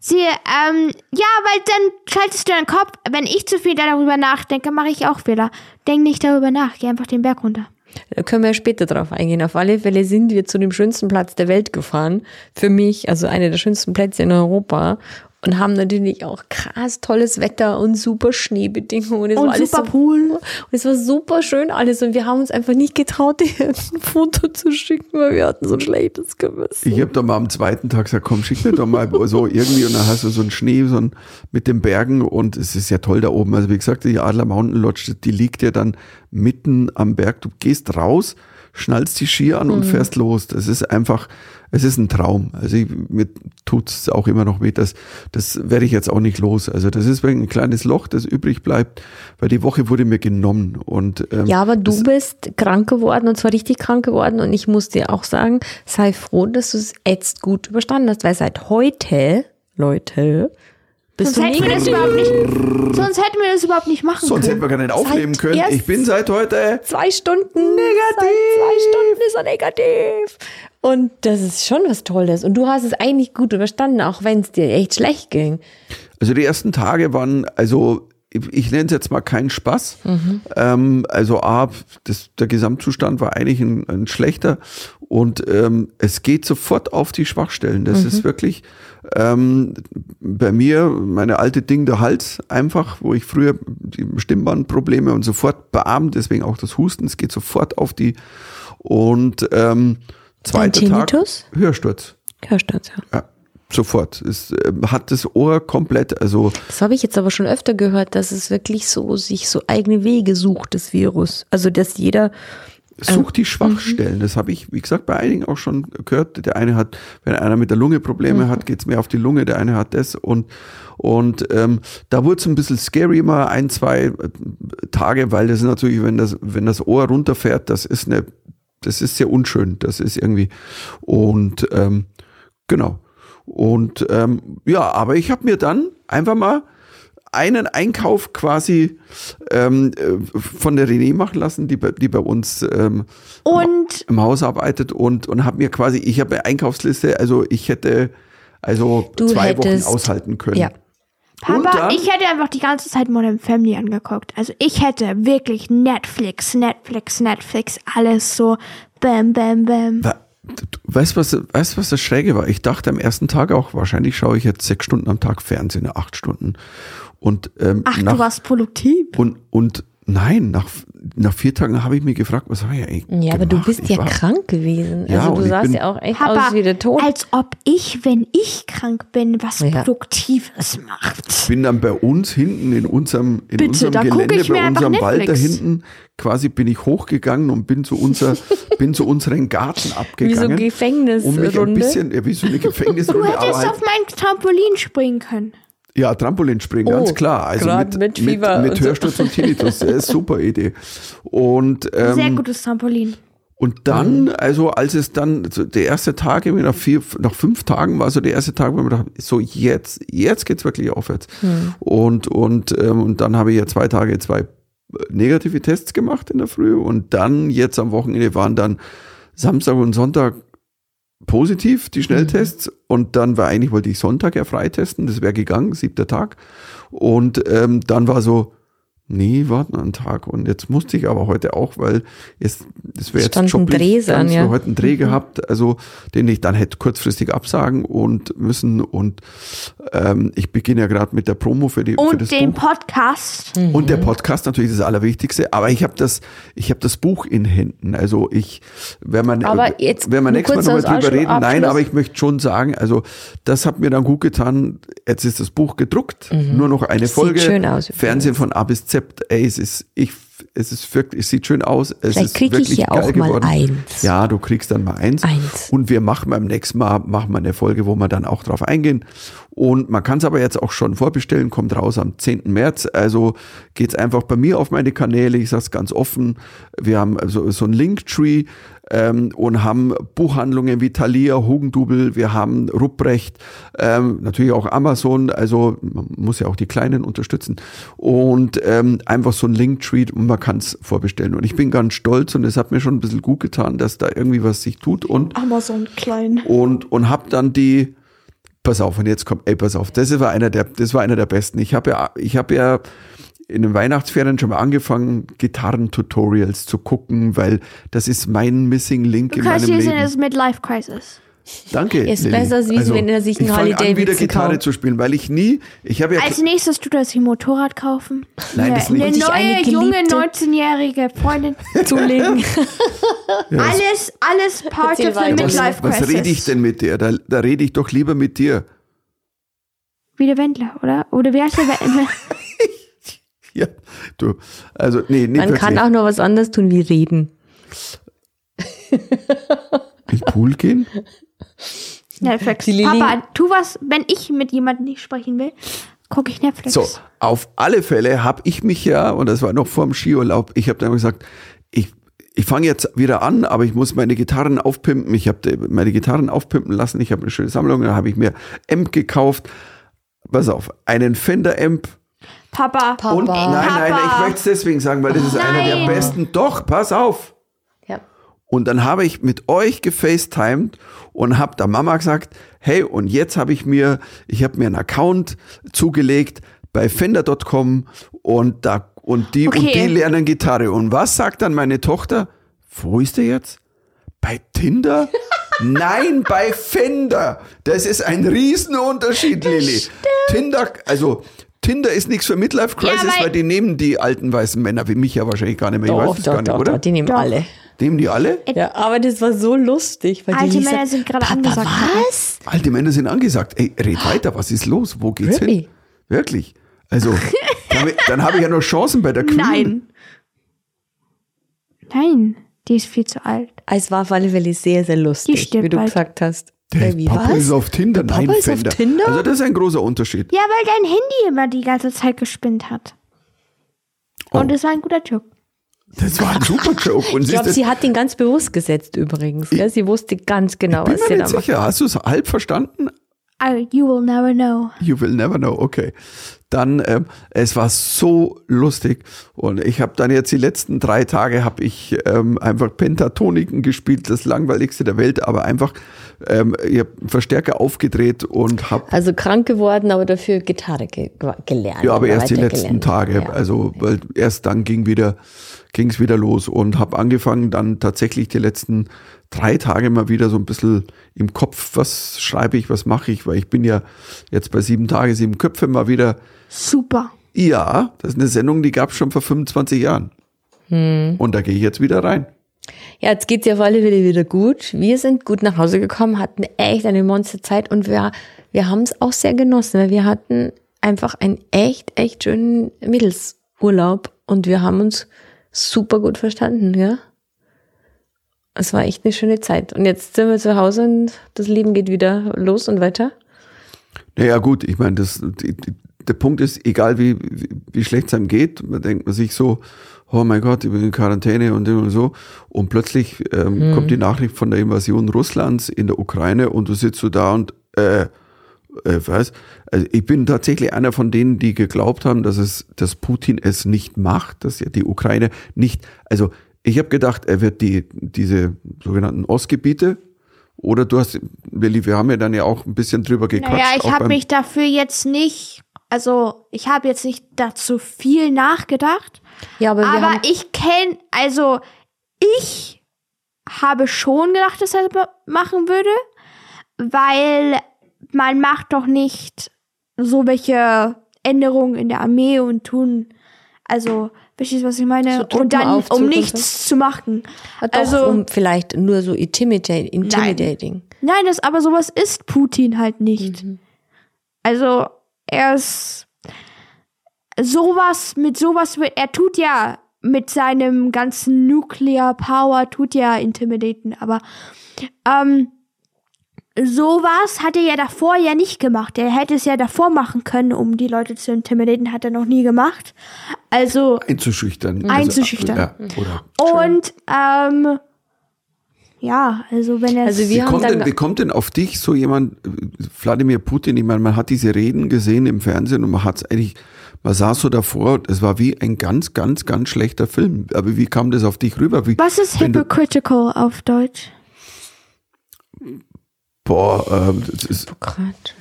Sie, ähm, ja, weil dann schaltest du deinen Kopf. Wenn ich zu viel darüber nachdenke, mache ich auch Fehler. Denk nicht darüber nach. Geh einfach den Berg runter. Da können wir später drauf eingehen. Auf alle Fälle sind wir zu dem schönsten Platz der Welt gefahren. Für mich, also einer der schönsten Plätze in Europa. Und haben natürlich auch krass tolles Wetter und super Schneebedingungen. Und, es Und war alles super so, Pool. Und es war super schön alles. Und wir haben uns einfach nicht getraut, dir ein Foto zu schicken, weil wir hatten so ein schlechtes Gewissen. Ich habe da mal am zweiten Tag gesagt, komm, schick mir doch mal so irgendwie und dann hast du so einen Schnee so ein, mit den Bergen und es ist ja toll da oben. Also wie gesagt, die Adler Mountain Lodge, die liegt ja dann mitten am Berg. Du gehst raus, schnallst die Ski an und fährst los. Das ist einfach, es ist ein Traum. Also ich, mir tut's auch immer noch weh. Das, das werde ich jetzt auch nicht los. Also das ist ein kleines Loch, das übrig bleibt, weil die Woche wurde mir genommen und ähm, Ja, aber du bist krank geworden und zwar richtig krank geworden. Und ich muss dir auch sagen, sei froh, dass du es jetzt gut überstanden hast, weil seit heute, Leute, bist Sonst hätten wir das überhaupt nicht, sonst hätten wir das überhaupt nicht machen sonst hätten können. wir gar nicht aufnehmen können. erst- Ich bin seit heute zwei Stunden negativ. Seit zwei Stunden ist er negativ. Und das ist schon was Tolles. Und du hast es eigentlich gut überstanden, auch wenn es dir echt schlecht ging. Also die ersten Tage waren, also ich, nenne es jetzt mal keinen Spaß. Ähm, also A, das, der Gesamtzustand war eigentlich ein, ein schlechter und ähm, es geht sofort auf die Schwachstellen. Das ist wirklich ähm, bei mir meine alte Ding der Hals einfach, wo ich früher die Stimmbandprobleme und sofort bam, deswegen auch das Husten, es geht sofort auf die und ähm, zweiter Tag Tinnitus? Hörsturz. Hörsturz, ja. Ja, sofort. Es äh, hat das Ohr komplett, also Das habe ich jetzt aber schon öfter gehört, dass es wirklich so sich so eigene Wege sucht, das Virus. Also dass jeder sucht die Schwachstellen. Das habe ich, wie gesagt, bei einigen auch schon gehört. Der eine hat, wenn einer mit der Lunge Probleme hat, geht's mehr auf die Lunge, der eine hat das und und ähm, da wurde es ein bisschen scary mal ein, zwei äh, Tage, weil das natürlich, wenn das, wenn das Ohr runterfährt, das ist eine, das ist sehr unschön. Das ist irgendwie und ähm, genau. Und ähm, ja, aber ich habe mir dann einfach mal einen Einkauf quasi ähm, äh, von der René machen lassen, die bei, die bei uns ähm, Und im Haus arbeitet und, und habe mir quasi, ich habe eine Einkaufsliste, also ich hätte also Du zwei Wochen hättest- aushalten können. Ja. Papa, dann- ich hätte einfach die ganze Zeit Modern Family angeguckt. Also ich hätte wirklich Netflix, Netflix, Netflix, alles so bam, bam, bam. Weißt du, was, weißt, was das Schräge war? Ich dachte am ersten Tag auch, wahrscheinlich schaue ich jetzt sechs Stunden am Tag Fernsehen, acht Stunden. Und, ähm, Ach, nach, du warst produktiv. und, und nein, nach, nach vier Tagen habe ich mich gefragt, was habe ich eigentlich Ja, aber du gemacht? bist Ich ja war- krank gewesen. Ja, also du ich sahst ja auch echt Papa, aus wie der Tod. als ob ich, wenn ich krank bin, was Ja. Produktives macht. bin dann bei uns hinten in unserem, in Bitte, unserem Gelände, ich bei unserem Wald da hinten, quasi bin ich hochgegangen und bin zu unser, bin zu unseren Garten wie so abgegangen. Gefängnisrunde. um mich ein bisschen, ja, wie so eine Du Gefängnisrunde, aber hättest halt, auf mein Trampolin springen können. Ja, Trampolinspringen, Oh, ganz klar. Also mit, mit Fieber mit, und mit so. Hörsturz und Tinnitus, das ist super Idee. Und, Sehr ähm, gutes Trampolin. und dann, also als es dann, so der erste Tag, irgendwie nach vier, nach fünf Tagen war so der erste Tag, wo ich mir dachte, so jetzt, jetzt geht's wirklich aufwärts. Und, und, ähm, und dann habe ich ja zwei Tage zwei äh, negative Tests gemacht in der Früh und dann jetzt am Wochenende waren dann Samstag und Sonntag positiv, die Schnelltests. Und dann war eigentlich, wollte ich Sonntag ja freitesten, das wäre gegangen, siebter Tag. Und ähm, dann war so, nee, warte noch einen Tag. Und jetzt musste ich aber heute auch, weil jetzt, das wäre jetzt joblich Dreh an, ja. heute einen Dreh gehabt, also den ich dann hätte kurzfristig absagen und müssen. Und ähm, ich beginne ja gerade mit der Promo für, die, für Und das den Buch. Podcast. Und der Podcast natürlich das Allerwichtigste, aber ich habe das, ich habe das Buch in Händen. Also ich, wenn man, Aber jetzt wenn man nächstes Mal nochmal drüber reden, nein, aber ich möchte schon sagen, also das hat mir dann gut getan. Jetzt ist das Buch gedruckt, nur noch eine Sieht Folge. schön aus. Fernsehen von A bis Z. Ey, es ist, ich, es ist wirklich, es sieht schön aus. Es Vielleicht ist krieg ich geil auch mal geworden. eins. Ja, du kriegst dann mal eins. Eins. Und wir machen beim nächsten Mal machen wir eine Folge, wo wir dann auch drauf eingehen. Und man kann es aber jetzt auch schon vorbestellen, kommt raus am 10. März. Also geht's einfach bei mir auf meine Kanäle, ich sage es ganz offen. Wir haben also so ein Linktree. Ähm, und haben Buchhandlungen wie Thalia, Hugendubel, wir haben Rupprecht, ähm, natürlich auch Amazon, also man muss ja auch die Kleinen unterstützen und ähm, einfach so ein Linktree und man kann es vorbestellen. Und ich bin ganz stolz und es hat mir schon ein bisschen gut getan, dass da irgendwie was sich tut und Amazon klein. und und habe dann die pass auf und jetzt kommt ey pass auf das war einer der das war einer der besten ich habe ja ich habe ja in den Weihnachtsferien schon mal angefangen Gitarrentutorials zu gucken weil das ist mein missing link in Because meinem he's in Leben his midlife crisis. danke Ist Lilly. besser, wie wenn er sich fange Harley an wieder Davidson Gitarre zu spielen weil ich nie ich habe ja Als nächstes tut er sich ein Motorrad kaufen. Nein, das eine, nicht. eine neue, junge, geliebte- 19-jährige Freundin. zulegen. Alles, alles part Erzähl of the midlife was, crisis. was rede ich denn mit dir da, da rede ich doch lieber mit dir Wie der Wendler, oder? Oder wie heißt der Wendler? ja du also nee, nee Man wirklich. kann auch nur was anderes tun wie reden. in den Pool gehen Netflix. Papa, tu was, wenn ich mit jemandem nicht sprechen will, gucke ich Netflix. So, auf alle Fälle habe ich mich ja, und das war noch vor dem Skiurlaub, ich habe dann gesagt, ich, ich fange jetzt wieder an, aber ich muss meine Gitarren aufpimpen. Ich habe meine Gitarren aufpimpen lassen. Ich habe eine schöne Sammlung, da habe ich mir Amp gekauft. Pass auf, einen Fender Amp. Papa. Papa. Und nein, nein, ich möchte es deswegen sagen, weil das ist einer der Nein. besten. Doch, pass auf. Ja. Und dann habe ich mit euch gefacetimed und habe der Mama gesagt, hey, und jetzt habe ich mir, ich habe mir einen Account zugelegt bei fender.com und da und die und Okay. die lernen Gitarre. Und was sagt dann meine Tochter? Wo ist der jetzt? Bei Tinder? Nein, bei Fender. Das ist ein Riesenunterschied, Lilly. Tinder, also Tinder ist nichts für Midlife Crisis, Ja, weil- weil die nehmen die alten weißen Männer wie mich ja wahrscheinlich gar nicht mehr. Ich weiß Doch, es doch, gar nicht, doch, oder? doch, die nehmen Doch. alle. Nehmen die alle? Ja, aber das war so lustig, weil Alte die Lisa, Männer sind gerade angesagt. Was? Alte Männer sind angesagt. Ey, red weiter, was ist los? Wo geht's hin? Really? Wirklich? Also, dann, habe ich ja noch Chancen bei der Queen. Nein. Nein, die ist viel zu alt. Es war auf alle Fälle sehr, sehr lustig, wie du bald. gesagt hast. Der wie, Papa was? ist auf Tinder. Der Nein, Papa ist auf Fender. Tinder? Also das ist ein großer Unterschied. Ja, weil dein Handy immer die ganze Zeit gespinnt hat. Und Oh. es war ein guter Joke. Das war ein super Joke. Und Ich glaube, sie hat ihn ganz bewusst gesetzt übrigens. Gell? Sie wusste ganz genau, bin was mir sie da macht. Hast du es halb verstanden? I, you will never know. You will never know. Okay. Dann, ähm, es war so lustig und ich habe dann jetzt die letzten drei Tage habe ich ähm, einfach Pentatoniken gespielt, das langweiligste der Welt, aber einfach ähm, ich hab einen Verstärker aufgedreht und habe Also krank geworden, aber dafür Gitarre ge gelernt. Ja, aber erst die letzten weitergelernt. Tage. Ja. Also, weil erst dann ging wieder, ging es wieder los und habe angefangen, dann tatsächlich die letzten drei Tage mal wieder so ein bisschen im Kopf, was schreibe ich, was mache ich, weil ich bin ja jetzt bei sieben Tage, sieben Köpfe mal wieder. Super. Ja, das ist eine Sendung, die gab es schon vor 25 Jahren. Hm. Und da gehe ich jetzt wieder rein. Ja, jetzt geht's ja auf alle Fälle wieder gut. Wir sind gut nach Hause gekommen, hatten echt eine Monsterzeit und wir, wir haben es auch sehr genossen, weil wir hatten einfach einen echt, echt schönen Mädelsurlaub und wir haben uns super gut verstanden, ja. Es war echt eine schöne Zeit. Und jetzt sind wir zu Hause und das Leben geht wieder los und weiter. Naja, gut, ich meine, das, die, die, der Punkt ist, egal wie, wie, wie schlecht es einem geht, man denkt man sich so, oh mein Gott, ich bin in Quarantäne und so. Und plötzlich ähm, kommt die Nachricht von der Invasion Russlands in der Ukraine und du sitzt so da und, äh, äh, was? Also ich bin tatsächlich einer von denen, die geglaubt haben, dass es, dass Putin es nicht macht, dass ja die Ukraine nicht, also ich habe gedacht, er wird die, diese sogenannten Ostgebiete, oder du hast, Willi, wir haben ja dann ja auch ein bisschen drüber gequatscht. Naja, ich habe mich dafür jetzt nicht, also ich habe jetzt nicht dazu viel nachgedacht. Ja, aber, wir Aber haben, ich kenne, also ich habe schon gedacht, dass er das machen würde, weil man macht doch nicht so welche Änderungen in der Armee und tun, also, verstehst du, was ich meine? So und dann, um nichts zu machen. doch also- um vielleicht nur so intimidating. intimidating. Nein, das, aber sowas ist Putin halt nicht. Mhm. Also, er ist sowas, mit sowas er tut ja mit seinem ganzen Nuclear Power, tut ja intimidaten, aber ähm, sowas hat er ja davor ja nicht gemacht. Er hätte es ja davor machen können, um die Leute zu intimidaten, hat er noch nie gemacht. Also, einzuschüchtern. Einzuschüchtern. Also, ja, oder und ähm, ja, also wenn er Also Wie wir haben kommt, denn, dann wie kommt denn auf dich so jemand, Wladimir Putin, ich meine, man hat diese Reden gesehen im Fernsehen und man hat es eigentlich, man saß so davor, es war wie ein ganz, ganz, ganz schlechter Film. Aber wie kam das auf dich rüber? Wie, Was ist hypocritical auf Deutsch? Boah, äh, das ist, Demokratisch.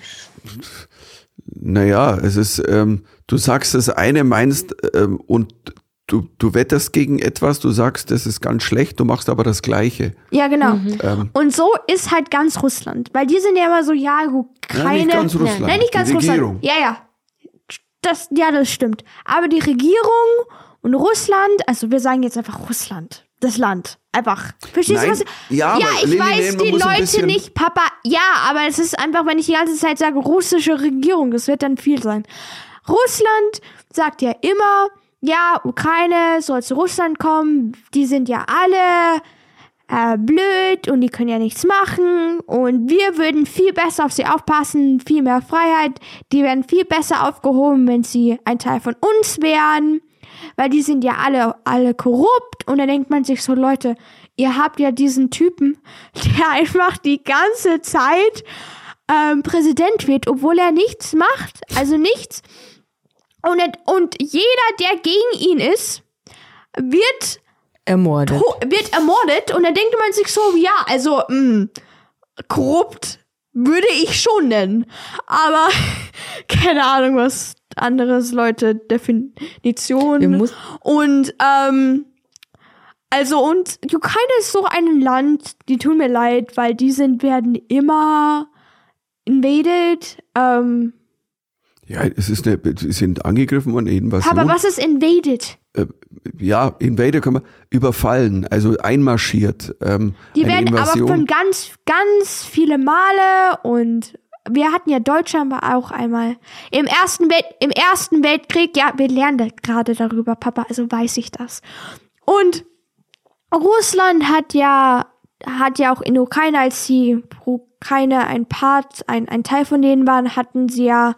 naja, es ist, ähm, du sagst das eine, meinst ähm, und du, du wetterst gegen etwas, du sagst, das ist ganz schlecht, du machst aber das Gleiche. Ja, genau. Ähm, Und so ist halt ganz Russland. Weil die sind ja immer so, ja, gut, Nein, keine. nicht ganz Russland. Nein, nicht ganz die Regierung. Russland. Ja, ja. Das, ja, das stimmt. Aber die Regierung und Russland, also wir sagen jetzt einfach Russland. Das Land. Einfach. Verstehst Nein, du was? ja, ja aber ich weiß, die Leute nicht, Papa. Ja, aber es ist einfach, wenn ich die ganze Zeit sage, russische Regierung, das wird dann viel sein. Russland sagt ja immer, ja, Ukraine soll zu Russland kommen, die sind ja alle äh, blöd und die können ja nichts machen und wir würden viel besser auf sie aufpassen, viel mehr Freiheit, die wären viel besser aufgehoben, wenn sie ein Teil von uns wären, weil die sind ja alle, alle korrupt und dann denkt man sich so, Leute, ihr habt ja diesen Typen, der einfach die ganze Zeit ähm, Präsident wird, obwohl er nichts macht, also nichts. Und, und jeder, der gegen ihn ist, wird Ermordet. wird ermordet und dann denkt man sich so, ja, also mh, korrupt würde ich schon nennen. Aber keine Ahnung, was anderes Leute Wir Definition. muss- Und ähm, also und Ukraine ist so ein Land, die tun mir leid, weil die sind werden immer invaded. Ähm, Ja, es ist eine, sie sind angegriffen worden, Invasion. aber was ist invaded? ja, Invader kann man überfallen, also einmarschiert. Ähm, Die werden Invasion. aber von ganz, ganz viele Male und wir hatten ja Deutschland war auch einmal im ersten Welt, im ersten Weltkrieg. Ja, wir lernen da gerade darüber, Papa. Also weiß ich das. Und Russland hat ja hat ja auch in Ukraine, als die Ukraine ein Part, ein, ein Teil von denen waren, hatten sie ja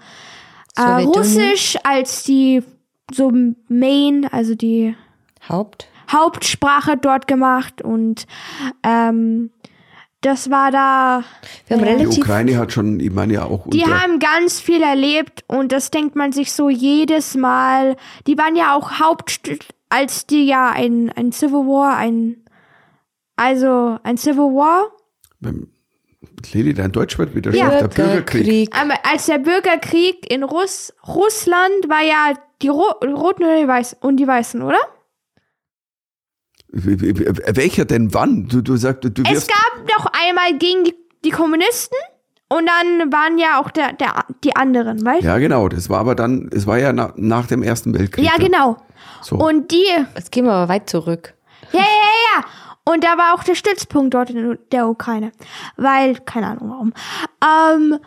äh. Russisch als die so Main, also die Haupt. Hauptsprache dort gemacht und ähm, das war da. Wir haben Ja. Die relativ Ukraine hat schon, ich meine ja auch Die unter, haben ganz viel erlebt und das denkt man sich so jedes Mal. Die waren ja auch Haupt, als die ja ein, ein Civil War, ein also ein Civil War, Lili, dein Deutsch wird wieder Ja. schlecht. Der Bürgerkrieg. als der Bürgerkrieg in Russ, Russland war ja die Ro Roten und die Weißen, oder? Welcher denn wann? Du, du sagst, du Es gab noch einmal gegen die, die Kommunisten und dann waren ja auch der, der, die anderen, weißt ja genau, das war aber dann, es war ja nach, nach dem Ersten Weltkrieg. Ja, dann. genau. So. Und die, Jetzt gehen wir aber weit zurück. ja, ja, ja, ja. Und da war auch der Stützpunkt dort in der Ukraine. Weil, keine Ahnung warum, ähm,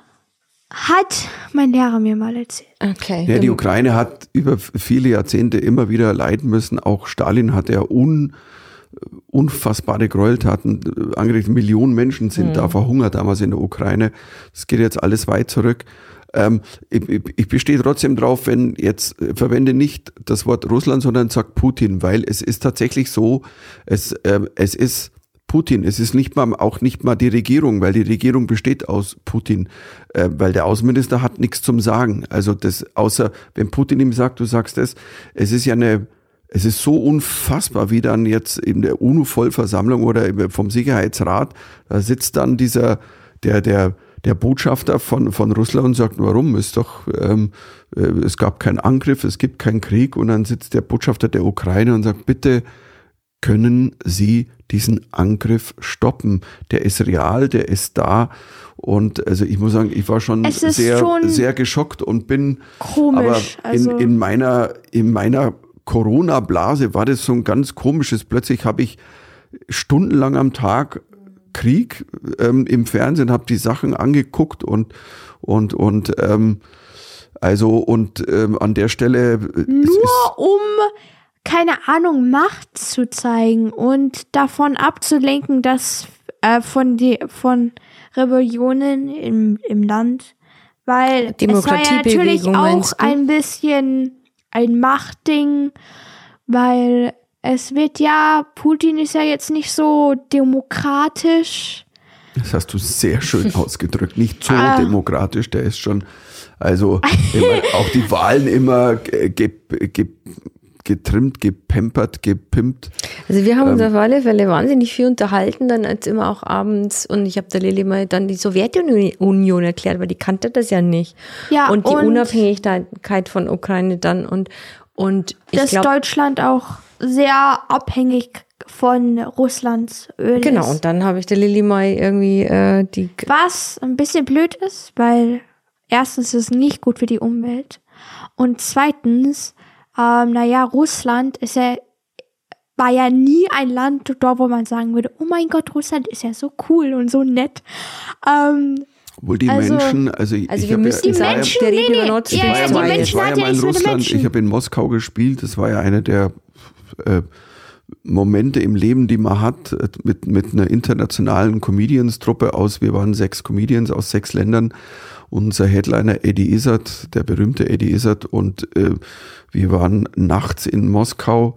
hat mein Lehrer mir mal erzählt. Okay. Ja, die Ukraine hat über viele Jahrzehnte immer wieder leiden müssen. Auch Stalin hat ja un, unfassbare Gräueltaten äh, angerichtet. Millionen Menschen sind da verhungert damals in der Ukraine. Das geht jetzt alles weit zurück. Ähm, ich, ich, bestehe trotzdem drauf, wenn jetzt äh, verwende nicht das Wort Russland, sondern sag Putin, weil es ist tatsächlich so, es, ähm, es ist Putin. Es ist nicht mal auch nicht mal die Regierung, weil die Regierung besteht aus Putin, äh, weil der Außenminister hat nichts zum Sagen. Also das außer wenn Putin ihm sagt, du sagst es, es ist ja eine es ist so unfassbar, wie dann jetzt in der UNO-Vollversammlung oder vom Sicherheitsrat, da sitzt dann dieser, der, der, der Botschafter von, von Russland und sagt, warum? Ist doch, ähm, äh, es gab keinen Angriff, es gibt keinen Krieg und dann sitzt der Botschafter der Ukraine und sagt, bitte können Sie diesen Angriff stoppen? Der ist real, der ist da. Und also ich muss sagen, ich war schon sehr, schon sehr geschockt und bin Komisch, aber also- in, in meiner, in meiner Corona-Blase war das so ein ganz komisches. Plötzlich habe ich stundenlang am Tag Krieg ähm, im Fernsehen, habe die Sachen angeguckt und und und ähm, also und ähm, an der Stelle äh, Nur um, keine Ahnung, Macht zu zeigen und davon abzulenken, dass äh, von, die, von Rebellionen im, im Land. Weil es war ja natürlich auch ein bisschen ein Machtding, weil es wird ja, Putin ist ja jetzt nicht so demokratisch. Das hast du sehr schön ausgedrückt. Nicht so Ah. demokratisch, der ist schon, also auch die Wahlen immer ge, ge, getrimmt, gepempert, gepimpt. Also wir haben uns Ähm. auf alle Fälle wahnsinnig viel unterhalten, dann als immer auch abends. Und ich habe der Lilly mal dann die Sowjetunion erklärt, weil die kannte das ja nicht. Ja, und die und- Unabhängigkeit von Ukraine dann. Und, und ich dass glaube, Deutschland auch sehr abhängig von Russlands Öl genau, ist. und dann habe ich der Lilly mal irgendwie äh, die Was ein bisschen blöd ist, weil erstens ist es nicht gut für die Umwelt und zweitens, ähm, naja, Russland ist ja, war ja nie ein Land dort, wo man sagen würde, oh mein Gott, Russland ist ja so cool und so nett. Ähm, Obwohl die Also- Menschen, also, ich- Also ich wir müssen ja, Die Menschen, nee, nee, ja, ja, ja die Menschen war ja mal in Russland, Menschen. ich habe in Moskau gespielt, das war ja einer der äh, Momente im Leben, die man hat, äh, mit, mit einer internationalen Comedians-Truppe aus, wir waren sechs Comedians aus sechs Ländern, unser Headliner Eddie Izzard, der berühmte Eddie Izzard und äh, wir waren nachts in Moskau,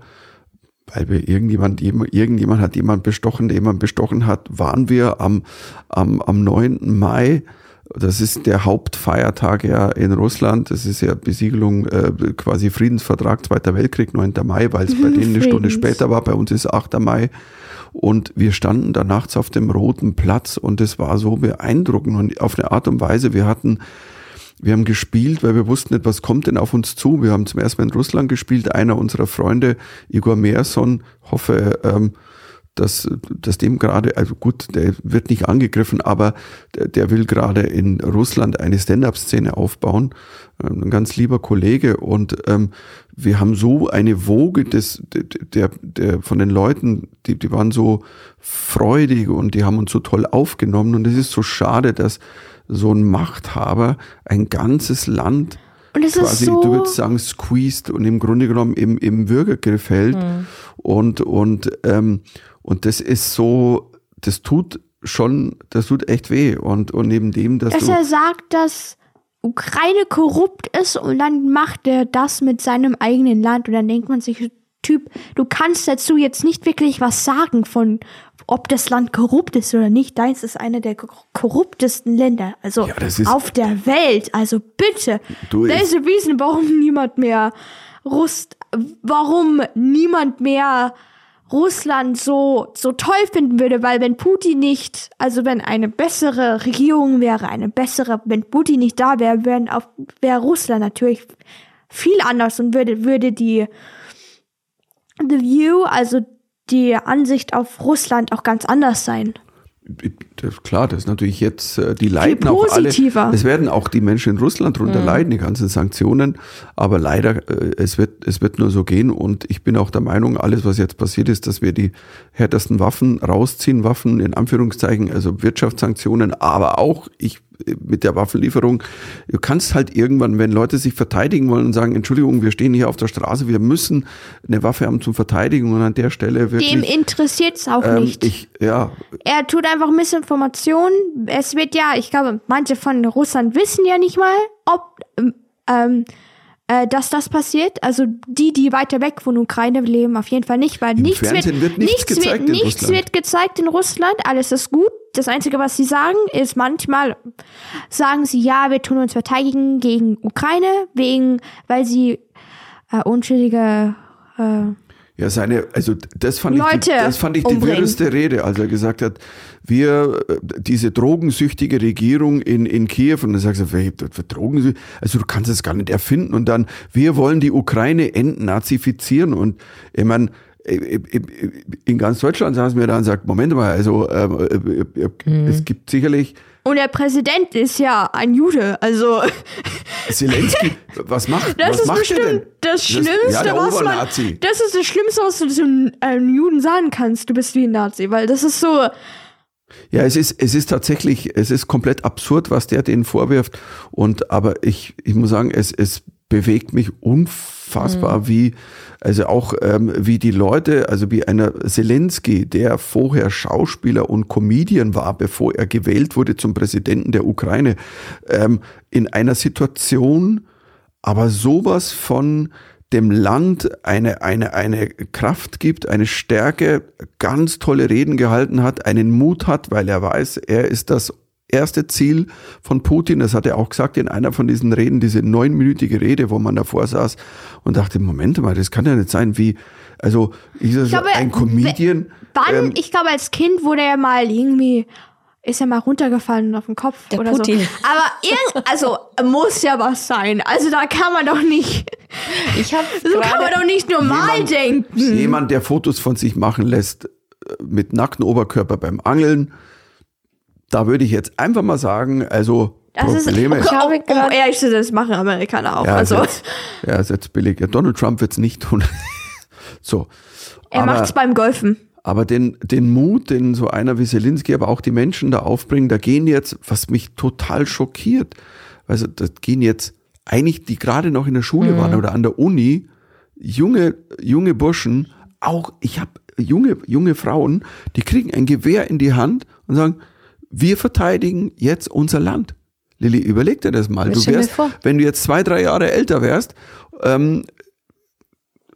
weil wir irgendjemand, jem- irgendjemand hat jemand bestochen, der jemand bestochen hat, waren wir am, am, am 9. Mai. Das ist der Hauptfeiertag ja in Russland. Das ist ja Besiegelung, äh, quasi Friedensvertrag, Zweiter Weltkrieg, 9. Mai, weil es bei denen eine Stunde später war. Bei uns ist 8. Mai. Und wir standen da nachts auf dem Roten Platz und es war so beeindruckend und auf eine Art und Weise, wir hatten wir haben gespielt, weil wir wussten nicht, was kommt denn auf uns zu. Wir haben zum ersten Mal in Russland gespielt. Einer unserer Freunde, Igor Meerson, hoffe, ähm, dass, dass dem gerade, also gut, der wird nicht angegriffen, aber der, der will gerade in Russland eine Stand-up-Szene aufbauen. Ähm, Ein ganz lieber Kollege und ähm, wir haben so eine Woge des, der, der, von den Leuten, die, die waren so freudig und die haben uns so toll aufgenommen und es ist so schade, dass so ein Machthaber ein ganzes Land Und es ist quasi, so- du würdest sagen, squeezed und im Grunde genommen im, im Würgegriff hält. Und, und, ähm, und das ist so, das tut schon, das tut echt weh. Und, und neben dem, dass dass du. er sagt, dass Ukraine korrupt ist und dann macht er das mit seinem eigenen Land und dann denkt man sich, Typ, du kannst dazu jetzt nicht wirklich was sagen von, ob das Land korrupt ist oder nicht. Deins ist einer der kor- korruptesten Länder, also Ja, das ist- auf der Welt. Also bitte, da ist erwiesen, warum niemand mehr Rust, warum niemand mehr Russland so, so toll finden würde, weil wenn Putin nicht, also wenn eine bessere Regierung wäre, eine bessere, wenn Putin nicht da wäre, wären auf, wäre Russland natürlich viel anders und würde, würde die, the view, also die Ansicht auf Russland auch ganz anders sein. Das, klar, das ist natürlich jetzt, äh, die leiden auch alle. Es werden auch die Menschen in Russland Mhm. drunter leiden, die ganzen Sanktionen. Aber leider, äh, es wird, es wird nur so gehen. Und ich bin auch der Meinung, alles, was jetzt passiert ist, dass wir die härtesten Waffen rausziehen, Waffen in Anführungszeichen, also Wirtschaftssanktionen, aber auch ich äh, mit der Waffenlieferung. Du kannst halt irgendwann, wenn Leute sich verteidigen wollen und sagen, Entschuldigung, wir stehen hier auf der Straße, wir müssen eine Waffe haben zum Verteidigen und an der Stelle wirklich. Dem interessiert's auch ähm, nicht. ich, ja, Er tut einfach Missinformation. Es wird ja, ich glaube, manche von Russland wissen ja nicht mal, ob ähm, äh, dass das passiert. Also die, die weiter weg von Ukraine leben, auf jeden Fall nicht, weil nichts Fernsehen wird nichts gezeigt in nichts Russland. wird gezeigt in Russland. Alles ist gut. Das Einzige, was sie sagen, ist manchmal sagen sie, ja, wir tun uns verteidigen gegen Ukraine, wegen, weil sie äh, unschuldige äh, Ja, seine, also das fand ich, Leute die, das fand ich die umbringen. wirreste Rede, als er gesagt hat, wir, äh, diese drogensüchtige Regierung in, in Kiew, und dann sagst du, wer für Drogen, also du kannst es gar nicht erfinden, und dann, wir wollen die Ukraine entnazifizieren, und ich meine, in ganz Deutschland saßen wir da und sagt, Moment mal, also ähm, äh, äh, Mhm. es gibt sicherlich und der Präsident ist ja ein Jude, also Zelensky, was macht, Das was ist macht er denn? bestimmt das Schlimmste, ja, der was man. Das ist das Schlimmste, was du zu einem Juden sagen kannst. Du bist wie ein Nazi, weil das ist so. Ja, es ist, es ist tatsächlich, es ist komplett absurd, was der denen vorwirft. Und aber ich, ich muss sagen, es, es bewegt mich unfassbar, wie, also auch ähm, wie die Leute, also wie einer Zelensky, der vorher Schauspieler und Comedian war, bevor er gewählt wurde zum Präsidenten der Ukraine, ähm, in einer Situation, aber sowas von dem Land eine, eine, eine Kraft gibt, eine Stärke, ganz tolle Reden gehalten hat, einen Mut hat, weil er weiß, er ist das erste Ziel von Putin, das hat er auch gesagt in einer von diesen Reden, diese neunminütige Rede, wo man davor saß und dachte, Moment mal, das kann ja nicht sein, wie, also ist das glaube, ein Comedian? Wann, Ähm, ich glaube, als Kind wurde er mal irgendwie, ist er mal runtergefallen auf den Kopf Der oder Putin. so. Aber irgend, also muss ja was sein. Also da kann man doch nicht, Ich habe so kann man doch nicht normal Jemand- denken. Jemand, der Fotos von sich machen lässt äh, mit nacktem Oberkörper beim Angeln, da würde ich jetzt einfach mal sagen, also Das ist, Probleme. okay, Ich habe oh, grad- ehrlich das machen Amerikaner auch. ja, also ist jetzt, ja, ist jetzt billig. Ja, Donald Trump wird es nicht tun. so. er aber, macht's beim Golfen. aber den, den Mut, den so einer wie Selinski, aber auch die Menschen da aufbringen, da gehen jetzt, was mich total schockiert, also da gehen jetzt eigentlich, die gerade noch in der Schule waren oder an der Uni, junge, junge Burschen, auch, ich habe junge, junge Frauen, die kriegen ein Gewehr in die Hand und sagen, wir verteidigen jetzt unser Land. Lilly, überleg dir das mal. Du wärst, wenn du jetzt zwei, drei Jahre älter wärst, ähm,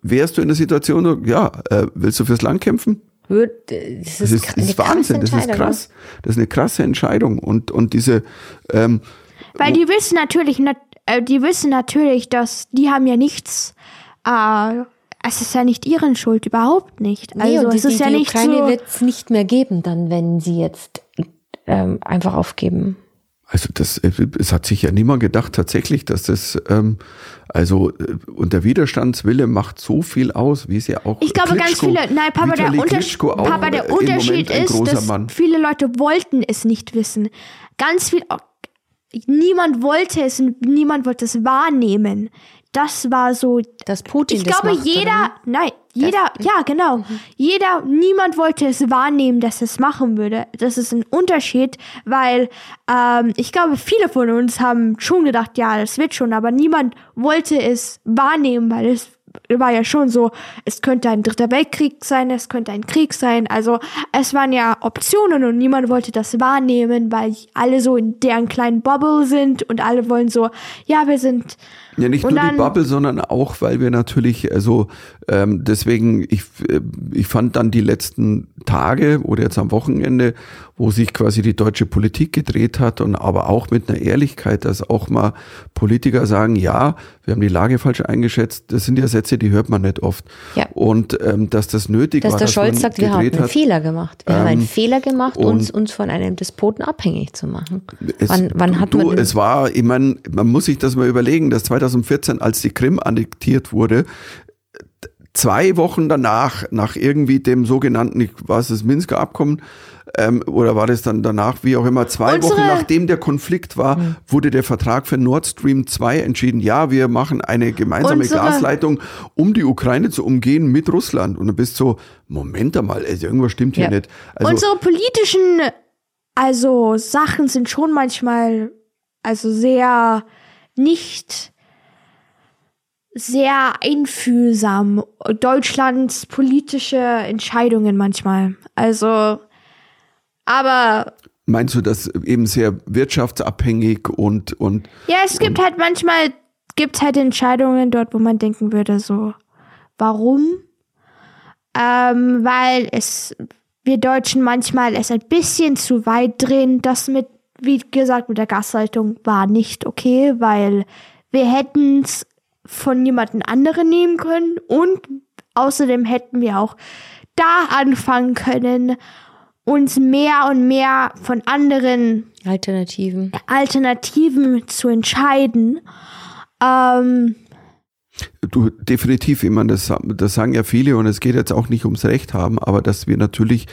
wärst du in der Situation, so, ja, äh, willst du fürs Land kämpfen? Wird, das Das ist, ist, das ist Wahnsinn, das ist krass. Das ist eine krasse Entscheidung. Und, und diese, ähm, Weil die wissen natürlich, nat äh, die wissen natürlich, dass die haben ja nichts, äh, es ist ja nicht ihren Schuld, überhaupt nicht. Nee, Also und die, es ist die, ja die nicht Ukraine so. wird es nicht mehr geben, dann, wenn sie jetzt ähm, einfach aufgeben. also das, es hat sich ja niemand gedacht tatsächlich, dass das, ähm, also, äh, und der Widerstandswille macht so viel aus, wie es ja auch Ich glaube, ganz Klitschko- viele, nein, Papa, der, Vitali Unters Klitschko auch Papa, der im Unterschied ist, dass Mann. viele Leute wollten es nicht wissen. Ganz viel, niemand wollte es, niemand wollte es wahrnehmen. Das war so, Dass Putin ich das glaube, macht, jeder, oder? nein, jeder, ja, genau. Jeder, niemand wollte es wahrnehmen, dass es machen würde. Das ist ein Unterschied, weil ähm, ich glaube, viele von uns haben schon gedacht, ja, das wird schon, aber niemand wollte es wahrnehmen, weil es war ja schon so, es könnte ein dritter Weltkrieg sein, es könnte ein Krieg sein. Also es waren ja Optionen und niemand wollte das wahrnehmen, weil alle so in deren kleinen Bubble sind und alle wollen so, ja, wir sind Ja, nicht nur die Bubble, sondern auch, weil wir natürlich, also ähm, deswegen, ich, äh, ich fand dann die letzten Tage oder jetzt am Wochenende, wo sich quasi die deutsche Politik gedreht hat und aber auch mit einer Ehrlichkeit, dass auch mal Politiker sagen, ja, wir haben die Lage falsch eingeschätzt, das sind ja Sätze, die hört man nicht oft. Ja. Und ähm, dass das nötig Dass war, der dass Scholz man sagt, wir haben einen hat. Fehler gemacht. Wir haben einen Ähm, Fehler gemacht, uns, uns von einem Despoten abhängig zu machen. Es, wann wann hat du, man es war, ich meine, man muss sich das mal überlegen, dass 2014, als die Krim annektiert wurde, zwei Wochen danach, nach irgendwie dem sogenannten, ich weiß das Minsker Abkommen, ähm, oder war das dann danach, wie auch immer, zwei Unsere- Wochen nachdem der Konflikt war, wurde der Vertrag für Nord Stream 2 entschieden. Ja, wir machen eine gemeinsame Unsere- Gasleitung, um die Ukraine zu umgehen mit Russland. Und du bist so, Moment einmal, also irgendwas stimmt hier Ja. nicht. Also, Unsere politischen, also Sachen sind schon manchmal, also sehr nicht sehr einfühlsam. Deutschlands politische Entscheidungen manchmal. Also, aber meinst du das eben sehr wirtschaftsabhängig und, und ja, es gibt halt manchmal, gibt halt Entscheidungen dort, wo man denken würde, so, warum? Ähm, weil es, wir Deutschen manchmal es ein bisschen zu weit drehen. Das mit, wie gesagt, mit der Gasleitung war nicht okay, weil wir hätten es von jemandem anderen nehmen können und außerdem hätten wir auch da anfangen können, uns mehr und mehr von anderen Alternativen. Alternativen zu entscheiden. Ähm, Du, definitiv, ich meine, das, das sagen ja viele und es geht jetzt auch nicht ums Recht haben, aber dass wir natürlich,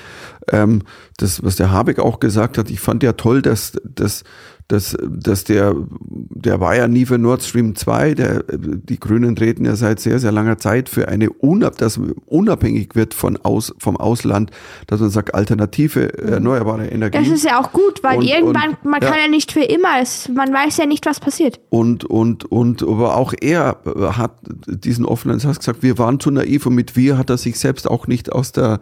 ähm, das, was der Habeck auch gesagt hat, ich fand ja toll, dass, dass, dass, dass der, der war ja nie für Nord Stream 2, der, die Grünen treten ja seit sehr, sehr langer Zeit für eine, unab, dass unabhängig wird von aus, vom Ausland, dass man sagt, alternative erneuerbare Energie. das ist ja auch gut, weil Und- irgendwann, und- man ja. kann ja nicht für immer, es, man weiß ja nicht, was passiert. Und, und, und, aber auch er hat diesen offenen Satz gesagt, wir waren zu naiv und mit wir hat er sich selbst auch nicht aus der,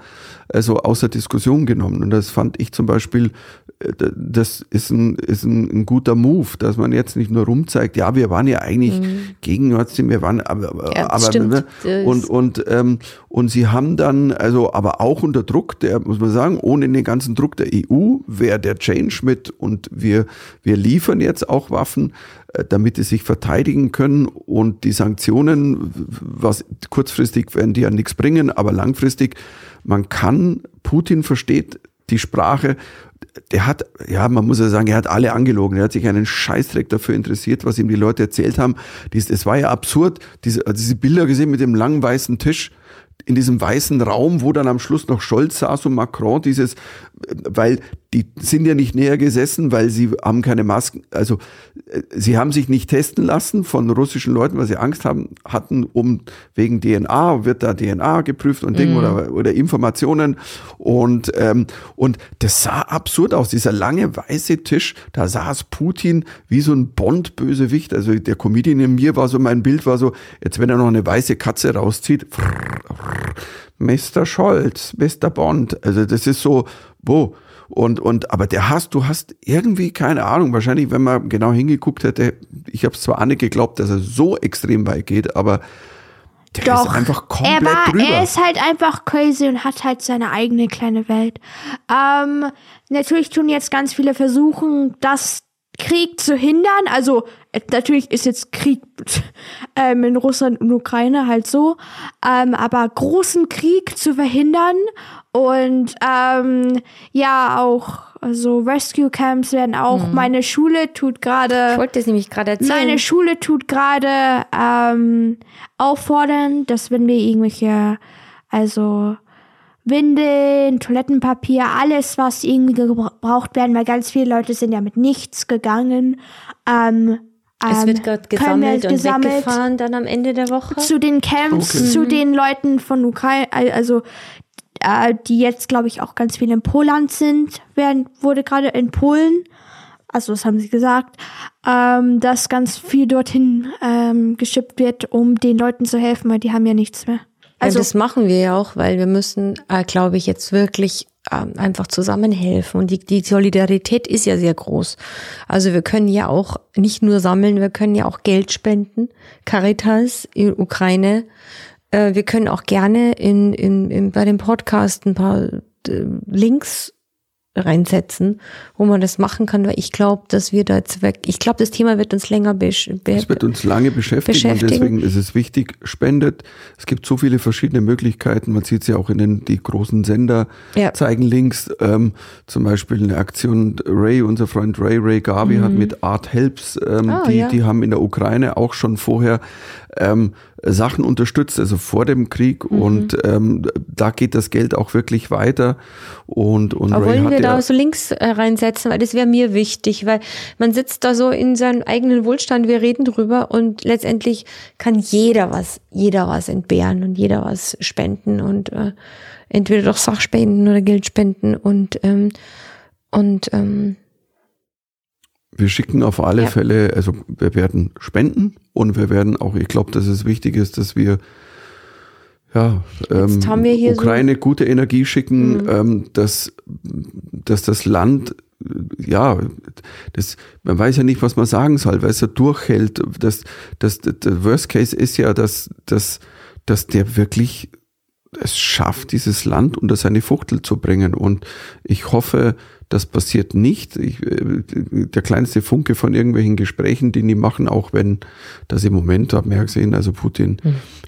also aus der Diskussion genommen. Und das fand ich zum Beispiel äh, das ist ein, ist ein, ein guter Move, dass man jetzt nicht nur rumzeigt, ja, wir waren ja eigentlich mhm. gegen Nord Stream, wir waren, aber, Ja, aber stimmt. und, und, ähm, und sie haben dann, also, aber auch unter Druck, der, muss man sagen, ohne den ganzen Druck der EU, wäre der Change mit und wir, wir liefern jetzt auch Waffen, damit sie sich verteidigen können und die Sanktionen, was kurzfristig werden die ja nichts bringen, aber langfristig, man kann, Putin versteht die Sprache, der hat, ja, man muss ja sagen, er hat alle angelogen. Er hat sich einen Scheißdreck dafür interessiert, was ihm die Leute erzählt haben. Dies, es war ja absurd, diese, also diese Bilder gesehen mit dem langen weißen Tisch in diesem weißen Raum, wo dann am Schluss noch Scholz saß und Macron, dieses, weil die sind ja nicht näher gesessen, weil sie haben keine Masken, also äh, sie haben sich nicht testen lassen von russischen Leuten, weil sie Angst haben, hatten, um wegen DNA, wird da DNA geprüft und Ding oder, oder Informationen und, ähm, und das sah absurd aus, dieser lange weiße Tisch, da saß Putin wie so ein Bond-Bösewicht, also der Comedian in mir war so, mein Bild war so, jetzt wenn er noch eine weiße Katze rauszieht, Mr. Scholz, Mr. Bond, also das ist so, wo, und, und, aber der hast, du hast irgendwie keine Ahnung, wahrscheinlich, wenn man genau hingeguckt hätte, ich habe es zwar auch nicht geglaubt, dass er so extrem weit geht, aber der Doch, ist einfach komplett er, war, drüber. er ist halt einfach crazy und hat halt seine eigene kleine Welt. Ähm, natürlich tun jetzt ganz viele versuchen, das Krieg zu hindern. Also äh, natürlich ist jetzt Krieg ähm, in Russland und Ukraine halt so, ähm, aber großen Krieg zu verhindern und ähm, ja auch also Rescue Camps werden auch. Meine Schule tut gerade. Ich wollte das nämlich gerade erzählen. Meine Schule tut gerade ähm, auffordern, dass wenn wir irgendwelche, also Windeln, Toilettenpapier, alles, was irgendwie gebraucht werden, weil ganz viele Leute sind ja mit nichts gegangen. Ähm, es ähm, wird gerade können wir gesammelt und gesammelt weggefahren dann am Ende der Woche. zu den Camps, Okay. zu den Leuten von Ukraine, also äh, die jetzt, glaube ich, auch ganz viel in Poland sind, werden, wurde gerade in Polen, also das haben sie gesagt, ähm, dass ganz viel dorthin ähm, geschippt wird, um den Leuten zu helfen, weil die haben ja nichts mehr. Also Also das machen wir ja auch, weil wir müssen, äh, glaube ich, jetzt wirklich ähm, einfach zusammenhelfen. Und die, die Solidarität ist ja sehr groß. Also wir können ja auch nicht nur sammeln, wir können ja auch Geld spenden. Caritas in Ukraine. Äh, wir können auch gerne in, in, in, bei dem Podcast ein paar äh, Links reinsetzen, wo man das machen kann, weil ich glaube, dass wir da jetzt weg, ich glaube, das Thema wird uns länger besch Es wird uns lange beschäftigen, beschäftigen. und deswegen ist es wichtig, spendet. Es gibt so viele verschiedene Möglichkeiten. Man sieht es ja auch in den die großen Sender Ja. zeigen Links. Ähm, zum Beispiel eine Aktion Ray, unser Freund Ray, Ray Garvey hat mit Art Helps, ähm, Mhm. Ah, die, ja. die haben in der Ukraine auch schon vorher ähm, Sachen unterstützt, also vor dem Krieg. Mhm. Und ähm, da geht das Geld auch wirklich weiter. Und, und Aber Ray wollen wir ja, da so Links äh, reinsetzen, weil das wäre mir wichtig, weil man sitzt da so in seinem eigenen Wohlstand, wir reden drüber und letztendlich kann jeder was, jeder was entbehren und jeder was spenden und äh, entweder durch Sachspenden oder Geld spenden und ähm, und ähm, Wir schicken auf alle Ja. Fälle, also wir werden spenden und wir werden auch, ich glaube, dass es wichtig ist, dass wir ja, ähm, hier so- Mhm. Ukraine gute Energie schicken, ähm, dass, dass das Land, ja, das, man weiß ja nicht, was man sagen soll, weil es ja durchhält. Das, das, der Worst Case ist ja, dass, dass, dass der wirklich es schafft, dieses Land unter seine Fuchtel zu bringen. Und ich hoffe, das passiert nicht. Ich, äh, der kleinste Funke von irgendwelchen Gesprächen, die die machen, auch wenn das im Moment, habe ich ja gesehen, also Putin,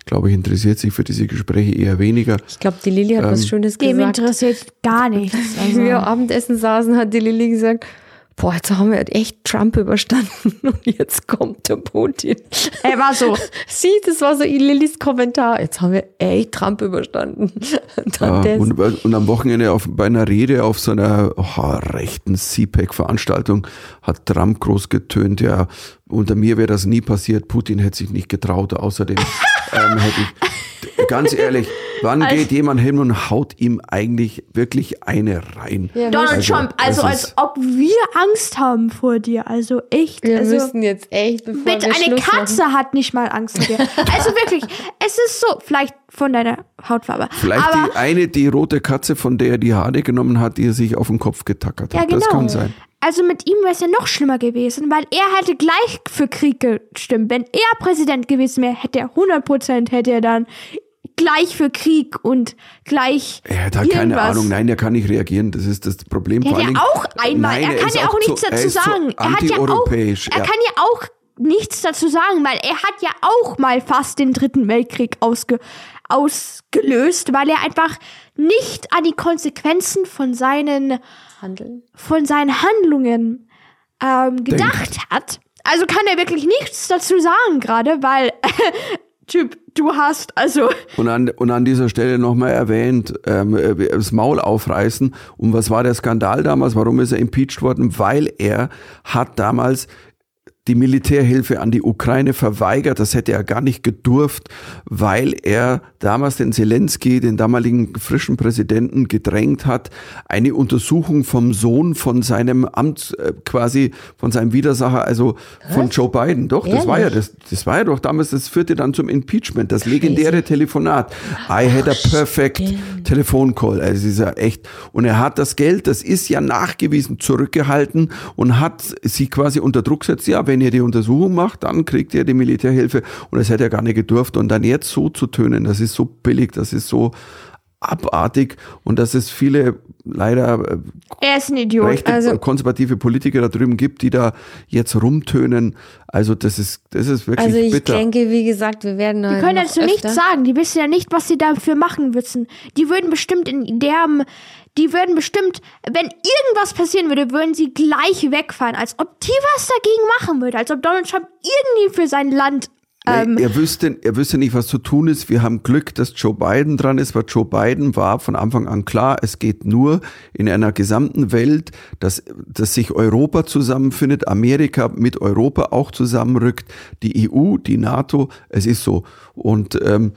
glaube ich, interessiert sich für diese Gespräche eher weniger. ich glaube, die Lilly hat was Ähm, Schönes dem gesagt. interessiert gar nichts. Als wir Also. Abendessen saßen, hat die Lilly gesagt, boah, jetzt haben wir echt Trump überstanden und jetzt kommt der Putin. Er war so. Sie, das war so Lillys Kommentar. Jetzt haben wir echt Trump überstanden. Und dann Ja, und, und am Wochenende auf, bei einer Rede auf so einer oh, rechten CPAC-Veranstaltung hat Trump groß getönt, ja, unter mir wäre das nie passiert, Putin hätte sich nicht getraut. Außerdem ähm, hätte ich, ganz ehrlich, wann Also- geht jemand hin und haut ihm eigentlich wirklich eine rein? Ja, Donald Also, Trump, also als ob wir Angst haben vor dir. Also echt. Wir also, müssen jetzt echt, bevor Bitte, wir eine Schluss Katze machen. hat nicht mal Angst vor dir. Also wirklich, es ist so, vielleicht von deiner Hautfarbe. Vielleicht aber die eine, die rote Katze, von der er die Haare genommen hat, die er sich auf den Kopf getackert ja, hat. genau. Das kann sein. Also mit ihm wäre es ja noch schlimmer gewesen, weil er hätte gleich für Krieg gestimmt. Wenn er Präsident gewesen wäre, hätte er 100% hätte er dann gleich für Krieg und gleich Er hat halt keine. Ahnung. Nein, er kann nicht reagieren. Das ist das Problem. Der Vor ja Dingen- auch einmal, Nein, er kann ja auch nichts zu- dazu sagen. Er hat ja auch, er kann ja auch nichts dazu sagen, weil er hat ja auch mal fast den dritten Weltkrieg ausge, ausgelöst, weil er einfach nicht an die Konsequenzen von seinen Handeln. von seinen Handlungen ähm, gedacht hat. Also kann er wirklich nichts dazu sagen gerade, weil Typ, du hast also Und an, und an dieser Stelle nochmal erwähnt, ähm, äh, das Maul aufreißen. Und was war der Skandal damals? Warum ist er impeached worden? Weil er hat damals die Militärhilfe an die Ukraine verweigert. Das hätte er gar nicht gedurft, weil er damals den Zelensky, den damaligen frischen Präsidenten, gedrängt hat, eine Untersuchung vom Sohn von seinem Amt, äh, quasi von seinem Widersacher, also von Joe Biden. Doch, das war ja das, das war ja doch damals, das führte dann zum Impeachment, das legendäre Telefonat. I had a perfect Telefoncall. Also ist ja echt. Und er hat das Geld, das ist ja nachgewiesen, zurückgehalten und hat sie quasi unter Druck gesetzt. Ja, wenn ihr die Untersuchung macht, dann kriegt ihr die Militärhilfe. Und das hätte er gar nicht gedurft. Und dann jetzt so zu tönen, das ist so billig, das ist so abartig und dass es viele leider äh, er ist ein Idiot. rechte Also- konservative Politiker da drüben gibt, die da jetzt rumtönen. Also das ist das ist wirklich Also ich bitter. denke, wie gesagt, wir werden Die können dazu nichts sagen. Die wissen ja nicht, was sie dafür machen müssen. Die würden bestimmt in der, die würden bestimmt, wenn irgendwas passieren würde, würden sie gleich wegfahren, als ob die was dagegen machen würde, als ob Donald Trump irgendwie für sein Land. Ähm, Nee, er, wüsste, er wüsste nicht, was zu tun ist. Wir haben Glück, dass Joe Biden dran ist, weil Joe Biden war von Anfang an klar, es geht nur in einer gesamten Welt, dass, dass sich Europa zusammenfindet, Amerika mit Europa auch zusammenrückt, die EU, die NATO, es ist so. Und ähm,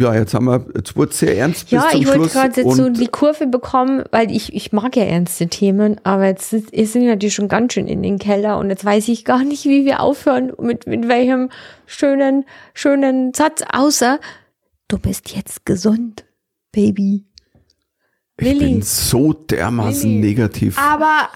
ja, jetzt haben wir, jetzt wurde es sehr ernst Ja, bis zum ich wollte gerade jetzt so die Kurve bekommen, weil ich, ich mag ja ernste Themen, aber jetzt sind wir natürlich schon ganz schön in den Keller und jetzt weiß ich gar nicht, wie wir aufhören, mit, mit welchem schönen, schönen Satz, außer du bist jetzt gesund, Baby. ich Lilly. bin so dermaßen Lilly. negativ. aber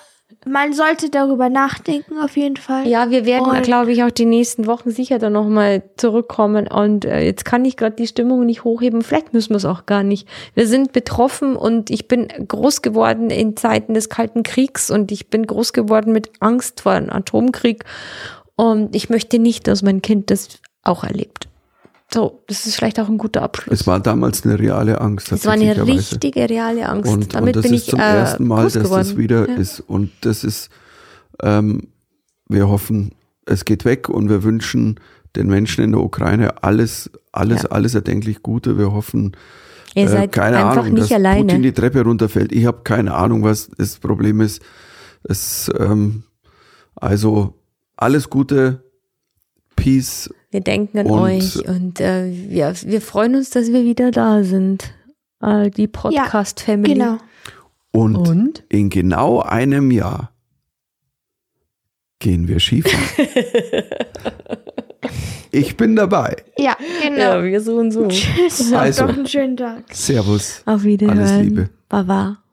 man sollte darüber nachdenken, auf jeden Fall. Ja, wir werden, glaube ich, auch die nächsten Wochen sicher dann nochmal zurückkommen. Und äh, jetzt kann ich gerade die Stimmung nicht hochheben. Vielleicht müssen wir es auch gar nicht. Wir sind betroffen und ich bin groß geworden in Zeiten des Kalten Kriegs und ich bin groß geworden mit Angst vor einem Atomkrieg. Und ich möchte nicht, dass mein Kind das auch erlebt. So, das ist vielleicht auch ein guter Abschluss. Es war damals eine reale Angst. Es war eine richtige, reale Angst. Und, Damit und das bin ist ich zum äh, ersten Mal, dass geworden. das wieder Ja. ist. Und das ist, ähm, wir hoffen, es geht weg und wir wünschen den Menschen in der Ukraine alles, alles, Ja. alles erdenklich Gute. Wir hoffen, Ihr äh, seid keine einfach Ahnung, nicht dass alleine. Putin die Treppe runterfällt. Ich habe keine Ahnung, was das Problem ist. Es, ähm, also alles Gute, Peace. Wir denken an Und- euch und äh, wir, wir freuen uns, dass wir wieder da sind. Äh, die Podcast-Family. Genau. Und, Und? in genau einem Jahr gehen wir Skifahren. ich bin dabei. Ja, genau. Ja, wir so und so. Tschüss, Also. doch einen schönen Tag. Servus. Auf Wiederhören. Alles Liebe. Baba.